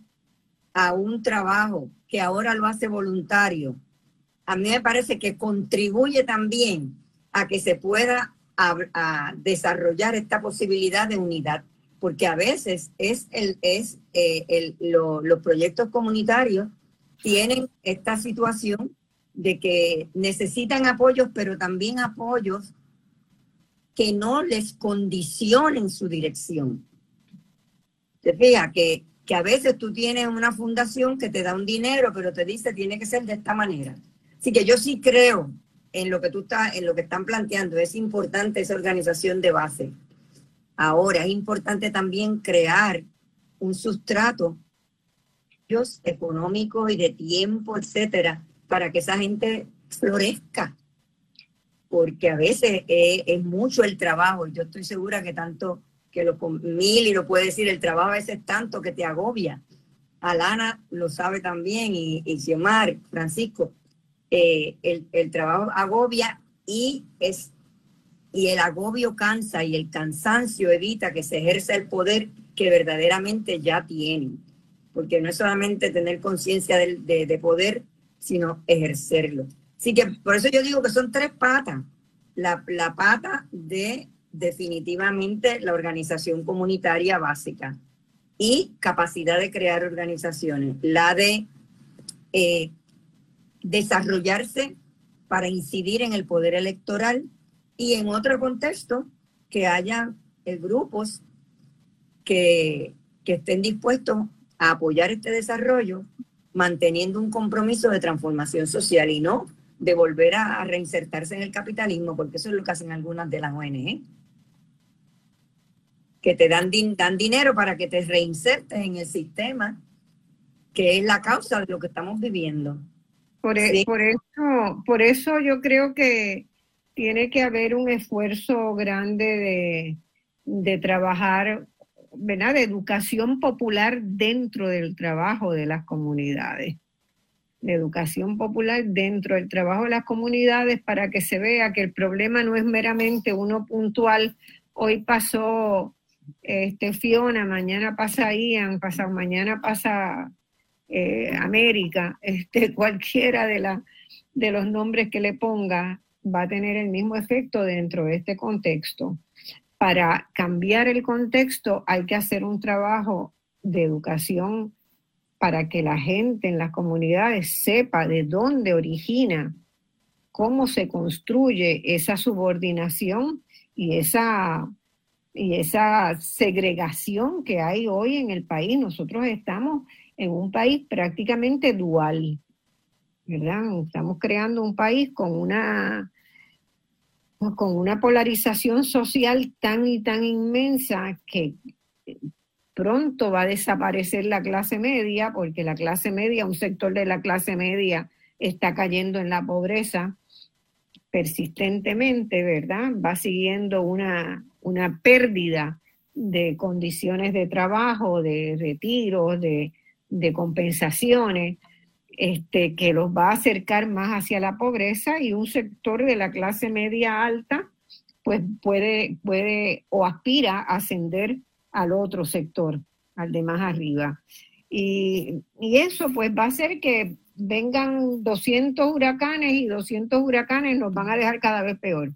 a un trabajo que ahora lo hace voluntario, a mí me parece que contribuye también a que se pueda desarrollar esta posibilidad de unidad, porque a veces es, el, es eh, los proyectos comunitarios tienen esta situación de que necesitan apoyos, pero también apoyos que no les condicionen su dirección. Te fijas que, que a veces tú tienes una fundación que te da un dinero, pero te dice tiene que ser de esta manera. Así que yo sí creo en lo que tú estás, en lo que están planteando. Es importante esa organización de base. Ahora es importante también crear un sustrato económicos y de tiempo, etcétera, para que esa gente florezca. Porque a veces es, mucho el trabajo. Yo estoy segura que tanto que lo mil y lo puede decir, el trabajo a veces tanto que te agobia. Alana lo sabe también y, y Xiomar, Francisco, eh, el, trabajo agobia y es y el agobio cansa y el cansancio evita que se ejerza el poder que verdaderamente ya tienen porque no es solamente tener conciencia de, poder, sino ejercerlo. Así que por eso yo digo que son tres patas. La, la pata de definitivamente la organización comunitaria básica y capacidad de crear organizaciones. La de eh, desarrollarse para incidir en el poder electoral y en otro contexto que haya grupos que, que estén dispuestos a apoyar este desarrollo manteniendo un compromiso de transformación social y no de volver a, reinsertarse en el capitalismo, porque eso es lo que hacen algunas de las ONG, que te dan, dan dinero para que te reinsertes en el sistema, que es la causa de lo que estamos viviendo. Por, e, por, eso, por eso yo creo que tiene que haber un esfuerzo grande de, de trabajar de educación popular dentro del trabajo de las comunidades. De educación popular dentro del trabajo de las comunidades para que se vea que el problema no es meramente uno puntual. Hoy pasó este, Fiona, mañana pasa Ian, pasado mañana pasa eh, América, este, cualquiera de, la, de los nombres que le ponga va a tener el mismo efecto dentro de este contexto para cambiar el contexto hay que hacer un trabajo de educación para que la gente en las comunidades sepa de dónde origina, cómo se construye esa subordinación y esa, y esa segregación que hay hoy en el país. Nosotros estamos en un país prácticamente dual, ¿verdad? Estamos creando un país con una con una polarización social tan y tan inmensa que pronto va a desaparecer la clase media, porque la clase media, un sector de la clase media está cayendo en la pobreza persistentemente, ¿verdad? Va siguiendo una, una pérdida de condiciones de trabajo, de retiros, de, de compensaciones, este, que los va a acercar más hacia la pobreza y un sector de la clase media alta pues puede, puede o aspira a ascender al otro sector, al de más arriba. Y, y eso pues va a hacer que vengan 200 huracanes y 200 huracanes nos van a dejar cada vez peor.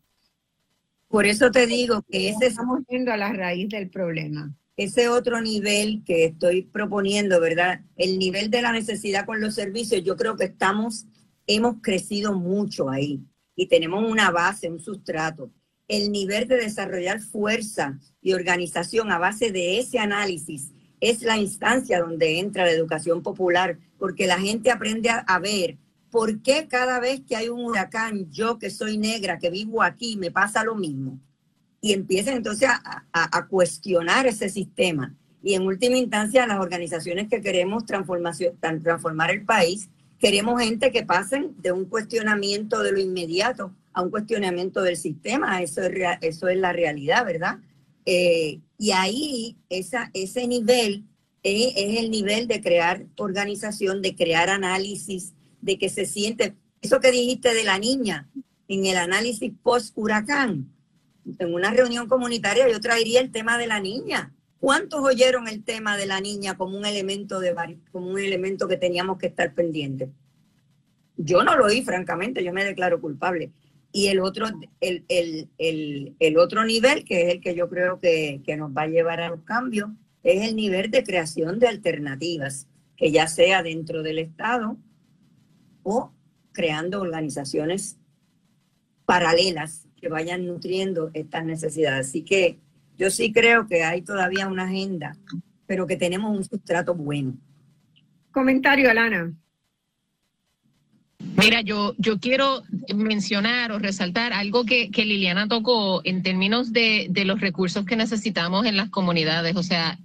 Por eso te digo que ese estamos yendo a la raíz del problema ese otro nivel que estoy proponiendo, ¿verdad? El nivel de la necesidad con los servicios, yo creo que estamos, hemos crecido mucho ahí y tenemos una base, un sustrato. El nivel de desarrollar fuerza y organización a base de ese análisis es la instancia donde entra la educación popular, porque la gente aprende a, a ver por qué cada vez que hay un huracán, yo que soy negra, que vivo aquí, me pasa lo mismo y empiecen entonces a, a, cuestionar ese sistema. Y en última instancia, las organizaciones que queremos transformación, transformar el país, queremos gente que pasen de un cuestionamiento de lo inmediato a un cuestionamiento del sistema. Eso es, eso es la realidad, ¿verdad? Eh, y ahí esa, ese nivel es, es el nivel de crear organización, de crear análisis, de que se siente, eso que dijiste de la niña, en el análisis post-huracán, en una reunión comunitaria yo traería el tema de la niña. ¿Cuántos oyeron el tema de la niña como un elemento de como un elemento que teníamos que estar pendientes? Yo no lo oí, francamente, yo me declaro culpable. Y el otro, el, el, el, el otro nivel, que es el que yo creo que, que nos va a llevar a los cambios, es el nivel de creación de alternativas, que ya sea dentro del Estado o creando organizaciones paralelas que vayan nutriendo estas necesidades. Así que yo sí creo que hay todavía una agenda, pero que tenemos un sustrato bueno. Comentario, Alana. Mira, yo, yo quiero mencionar o resaltar algo que, que Liliana tocó en términos de, de los recursos que necesitamos en las comunidades. O sea,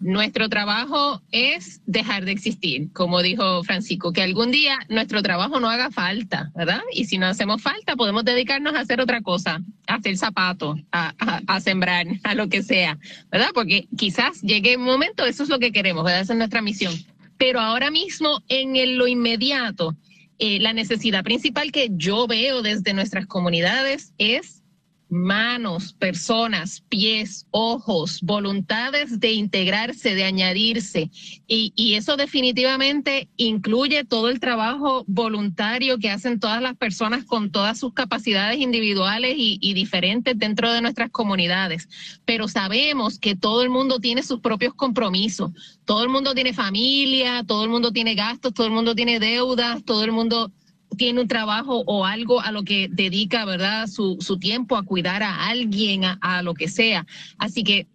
nuestro trabajo es dejar de existir, como dijo Francisco, que algún día nuestro trabajo no haga falta, ¿verdad? Y si no hacemos falta, podemos dedicarnos a hacer otra cosa, a hacer zapatos, a, a, sembrar, a lo que sea, ¿verdad? Porque quizás llegue un momento, eso es lo que queremos, ¿verdad? Esa es nuestra misión. Pero ahora mismo, en lo inmediato, eh, la necesidad principal que yo veo desde nuestras comunidades es manos, personas, pies, ojos, voluntades de integrarse, de añadirse. Y, y, eso definitivamente incluye todo el trabajo voluntario que hacen todas las personas con todas sus capacidades individuales y, y diferentes dentro de nuestras comunidades. Pero sabemos que todo el mundo tiene sus propios compromisos. Todo el mundo tiene familia, todo el mundo tiene gastos, todo el mundo tiene deudas, todo el mundo tiene un trabajo o algo a lo que dedica, ¿verdad? Su, su tiempo a cuidar a alguien, a, lo que sea. Así que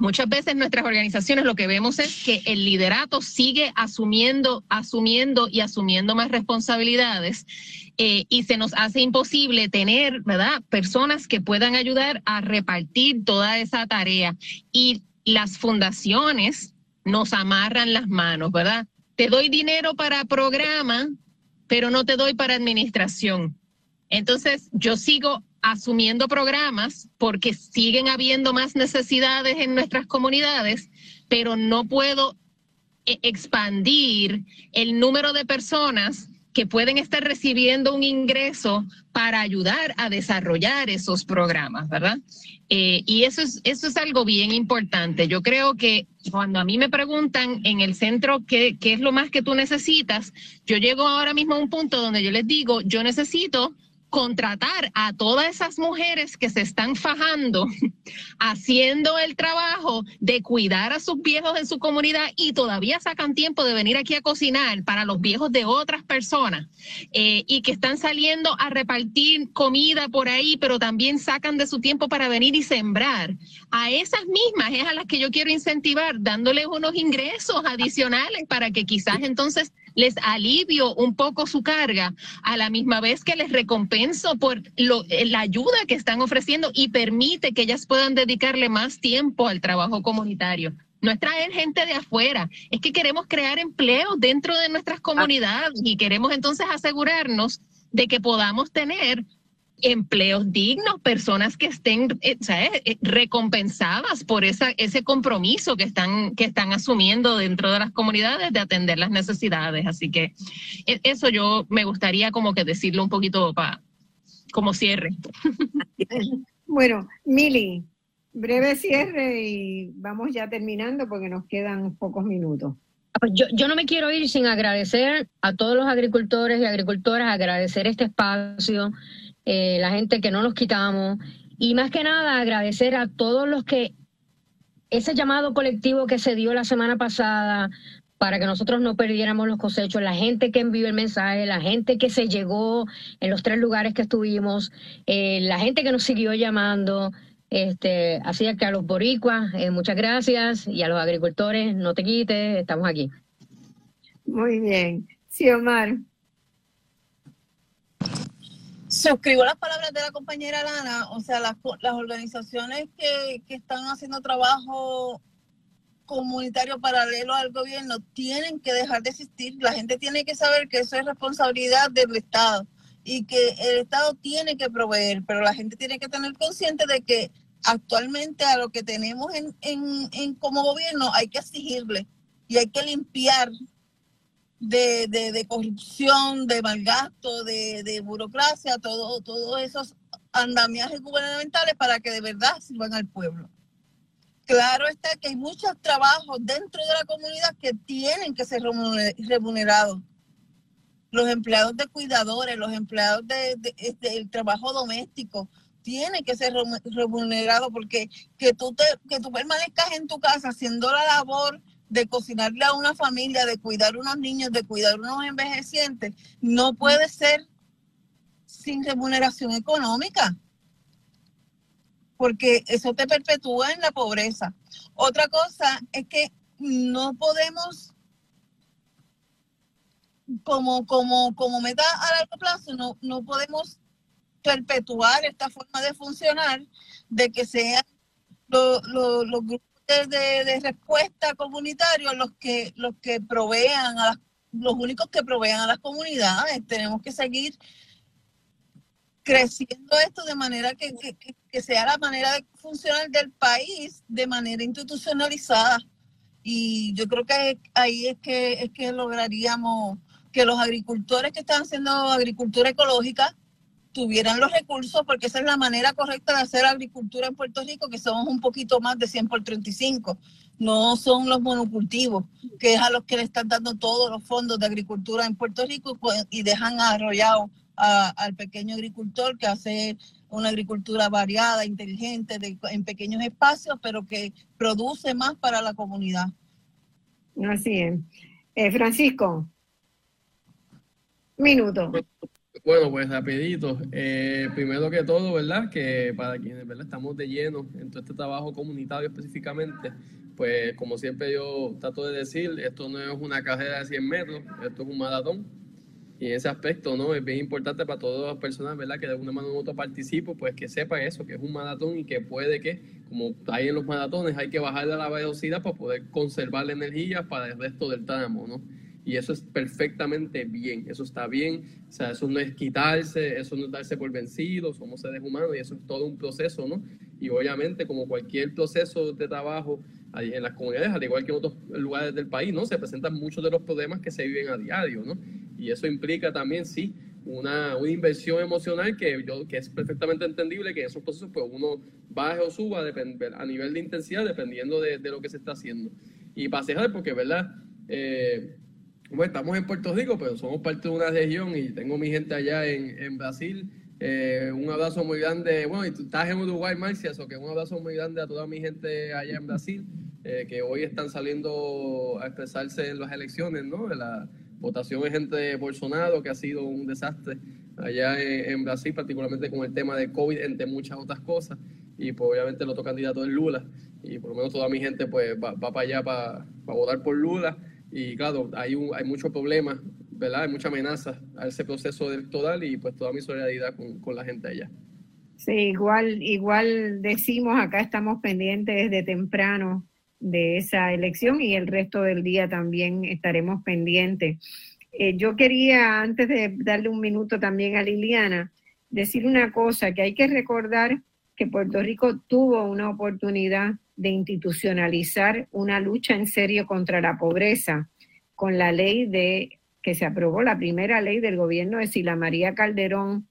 Muchas veces nuestras organizaciones lo que vemos es que el liderato sigue asumiendo, asumiendo y asumiendo más responsabilidades eh, y se nos hace imposible tener, ¿verdad? Personas que puedan ayudar a repartir toda esa tarea y las fundaciones nos amarran las manos, ¿verdad? Te doy dinero para programa, pero no te doy para administración. Entonces, yo sigo asumiendo programas porque siguen habiendo más necesidades en nuestras comunidades, pero no puedo eh, expandir el número de personas que pueden estar recibiendo un ingreso para ayudar a desarrollar esos programas, ¿verdad? Eh, y eso es, eso es algo bien importante. Yo creo que cuando a mí me preguntan en el centro qué, qué es lo más que tú necesitas, yo llego ahora mismo a un punto donde yo les digo, yo necesito contratar a todas esas mujeres que se están fajando haciendo el trabajo de cuidar a sus viejos en su comunidad y todavía sacan tiempo de venir aquí a cocinar para los viejos de otras personas eh, y que están saliendo a repartir comida por ahí, pero también sacan de su tiempo para venir y sembrar. A esas mismas es a las que yo quiero incentivar, dándoles unos ingresos adicionales para que quizás entonces les alivio un poco su carga, a la misma vez que les recompenso por eh, la ayuda que están ofreciendo y permite que ellas puedan dedicarle más tiempo al trabajo comunitario. No es traer gente de afuera, es que queremos crear empleos dentro de nuestras comunidades y queremos entonces asegurarnos de que podamos tener empleos dignos, personas que estén eh, eh, recompensadas por esa, ese compromiso que están, que están asumiendo dentro de las comunidades de atender las necesidades. Así que e, eso yo me gustaría como que decirlo un poquito para como cierre. Bueno, Mili, breve cierre y vamos ya terminando porque nos quedan pocos minutos. Ah, pues yo, yo no me quiero ir sin agradecer a todos los agricultores y agricultoras, agradecer este espacio, eh, la gente que no nos quitamos y más que nada agradecer a todos los que ese llamado colectivo que se dio la semana pasada para que nosotros no perdiéramos los cosechos, la gente que envió el mensaje, la gente que se llegó en los tres lugares que estuvimos, eh, la gente que nos siguió llamando. Este, así que a los boricuas, eh, muchas gracias y a los agricultores, no te quites, estamos aquí. Muy bien. Sí, Omar suscribo las palabras de la compañera Lana, o sea, las, las organizaciones que, están haciendo trabajo comunitario paralelo al gobierno tienen que dejar de existir. La gente tiene que saber que eso es responsabilidad del Estado y que el Estado tiene que proveer, pero la gente tiene que tener consciente de que actualmente a lo que tenemos en, en, en como gobierno hay que exigirle y hay que limpiar de, de, corrupción, de malgasto, de, de burocracia, todos todo esos andamiajes gubernamentales para que de verdad sirvan al pueblo. Claro está que hay muchos trabajos dentro de la comunidad que tienen que ser remunerados. Los empleados de cuidadores, los empleados del de, este, trabajo doméstico, tienen que ser remunerados porque que tú, te, que tú permanezcas en tu casa haciendo la labor de cocinarle a una familia, de cuidar unos niños, de cuidar unos envejecientes, no puede ser sin remuneración económica, porque eso te perpetúa en la pobreza. Otra cosa es que no podemos, como, como, como meta a largo plazo, no, no podemos perpetuar esta forma de funcionar, de que sean los grupos de, respuesta comunitario los que, los que provean a las, los únicos que provean a las comunidades. Tenemos que seguir creciendo esto de manera que, que, sea la manera de funcionar del país de manera institucionalizada. Y yo creo que ahí es que, es que lograríamos que los agricultores que están haciendo agricultura ecológica tuvieran los recursos, porque esa es la manera correcta de hacer agricultura en Puerto Rico, que somos un poquito más de 100 por 35. No son los monocultivos, que es a los que le están dando todos los fondos de agricultura en Puerto Rico y dejan arrollado al pequeño agricultor que hace una agricultura variada, inteligente, en pequeños espacios, pero que produce más para la comunidad. Así es. Eh, Francisco, minuto. Bueno, pues rapidito. Eh, primero que todo, ¿verdad? Que para quienes ¿verdad? estamos de lleno en todo este trabajo comunitario específicamente, pues como siempre yo trato de decir, esto no es una carrera de 100 metros, esto es un maratón. Y en ese aspecto, ¿no? Es bien importante para todas las personas, ¿verdad? Que de alguna manera u otra participo, pues que sepan eso, que es un maratón y que puede que, como hay en los maratones, hay que bajarle la velocidad para poder conservar la energía para el resto del tramo, ¿no? Y eso es perfectamente bien, eso está bien, o sea, eso no es quitarse, eso no es darse por vencido, somos seres humanos y eso es todo un proceso, ¿no? Y obviamente como cualquier proceso de trabajo en las comunidades, al igual que en otros lugares del país, ¿no? Se presentan muchos de los problemas que se viven a diario, ¿no? Y eso implica también, sí, una, una inversión emocional que, yo, que es perfectamente entendible que en esos procesos pues uno baje o suba a nivel de intensidad dependiendo de, de, lo que se está haciendo. Y para cerrar, porque, ¿verdad? Eh, bueno, estamos en Puerto Rico, pero somos parte de una región y tengo mi gente allá en, en Brasil, Eh, un abrazo muy grande. Bueno, y tú estás en Uruguay, Marcia, eso que un abrazo muy grande a toda mi gente allá en Brasil, eh, que hoy están saliendo a expresarse en las elecciones, ¿no? La votación es gente de Bolsonaro, que ha sido un desastre allá en, Brasil, particularmente con el tema de COVID, entre muchas otras cosas. Y pues obviamente el otro candidato es Lula. Y por lo menos toda mi gente pues va, para allá para, para votar por Lula. Y claro, hay, un, hay muchos problemas ¿verdad? Hay mucha amenaza a ese proceso electoral y pues toda mi solidaridad con, la gente allá. Sí, igual, igual decimos, acá estamos pendientes desde temprano de esa elección y el resto del día también estaremos pendientes. Eh, yo quería, antes de darle un minuto también a Liliana, decir una cosa, que hay que recordar que Puerto Rico tuvo una oportunidad de institucionalizar una lucha en serio contra la pobreza con la ley de que se aprobó la primera ley del gobierno de Sila María Calderón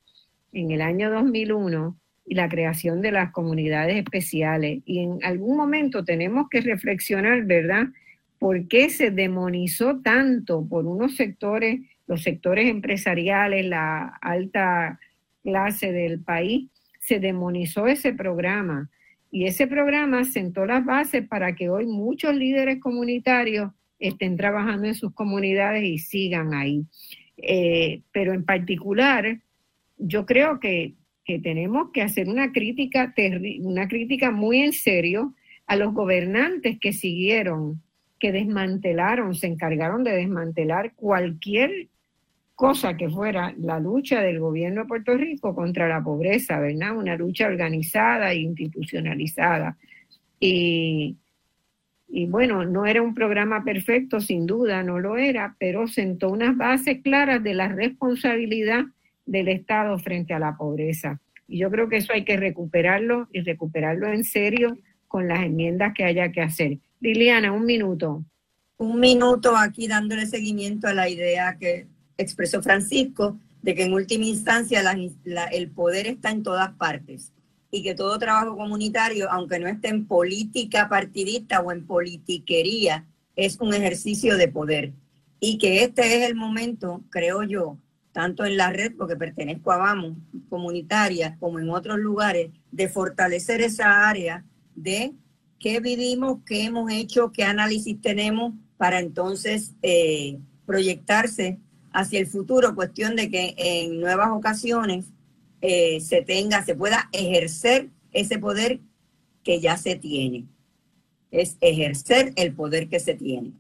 en el año 2001 y la creación de las comunidades especiales. Y en algún momento tenemos que reflexionar, ¿verdad? ¿Por qué se demonizó tanto por unos sectores, los sectores empresariales, la alta clase del país? Se demonizó ese programa. Y ese programa sentó las bases para que hoy muchos líderes comunitarios estén trabajando en sus comunidades y sigan ahí. Eh, pero en particular, yo creo que, tenemos que hacer una crítica, una crítica muy en serio a los gobernantes que siguieron, que desmantelaron, se encargaron de desmantelar cualquier cosa que fuera la lucha del gobierno de Puerto Rico contra la pobreza, ¿verdad? Una lucha organizada e institucionalizada. Y, y bueno, no era un programa perfecto, sin duda, no lo era, pero sentó unas bases claras de la responsabilidad del Estado frente a la pobreza. Y yo creo que eso hay que recuperarlo y recuperarlo en serio con las enmiendas que haya que hacer. Liliana, un minuto. Un minuto aquí dándole seguimiento a la idea que expresó Francisco de que en última instancia el poder está en todas partes y que todo trabajo comunitario, aunque no esté en política partidista o en politiquería, es un ejercicio de poder. Y que este es el momento, creo yo, tanto en la red, porque pertenezco a Vamos, comunitaria, como en otros lugares, de fortalecer esa área de qué vivimos, qué hemos hecho, qué análisis tenemos para entonces eh, proyectarse hacia el futuro, cuestión de que en nuevas ocasiones eh, se tenga, se pueda ejercer ese poder que ya se tiene. Es ejercer el poder que se tiene.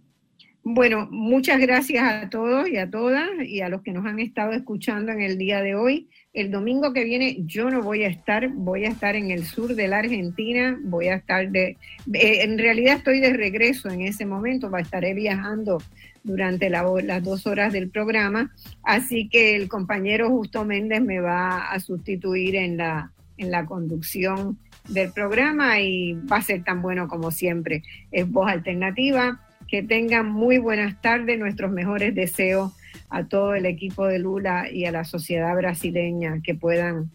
Bueno, muchas gracias a todos y a todas y a los que nos han estado escuchando en el día de hoy. El domingo que viene yo no voy a estar, voy a estar en el sur de la Argentina, voy a estar de, eh, en realidad estoy de regreso en ese momento, estaré viajando durante las dos horas del programa, así que el compañero Justo Méndez me va a sustituir en la, en la conducción del programa y va a ser tan bueno como siempre. Es voz alternativa. Que tengan muy buenas tardes, nuestros mejores deseos a todo el equipo de Lula y a la sociedad brasileña que puedan,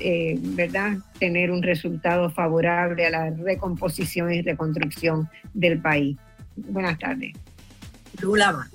eh, ¿verdad?, tener un resultado favorable a la recomposición y reconstrucción del país. Buenas tardes. Lula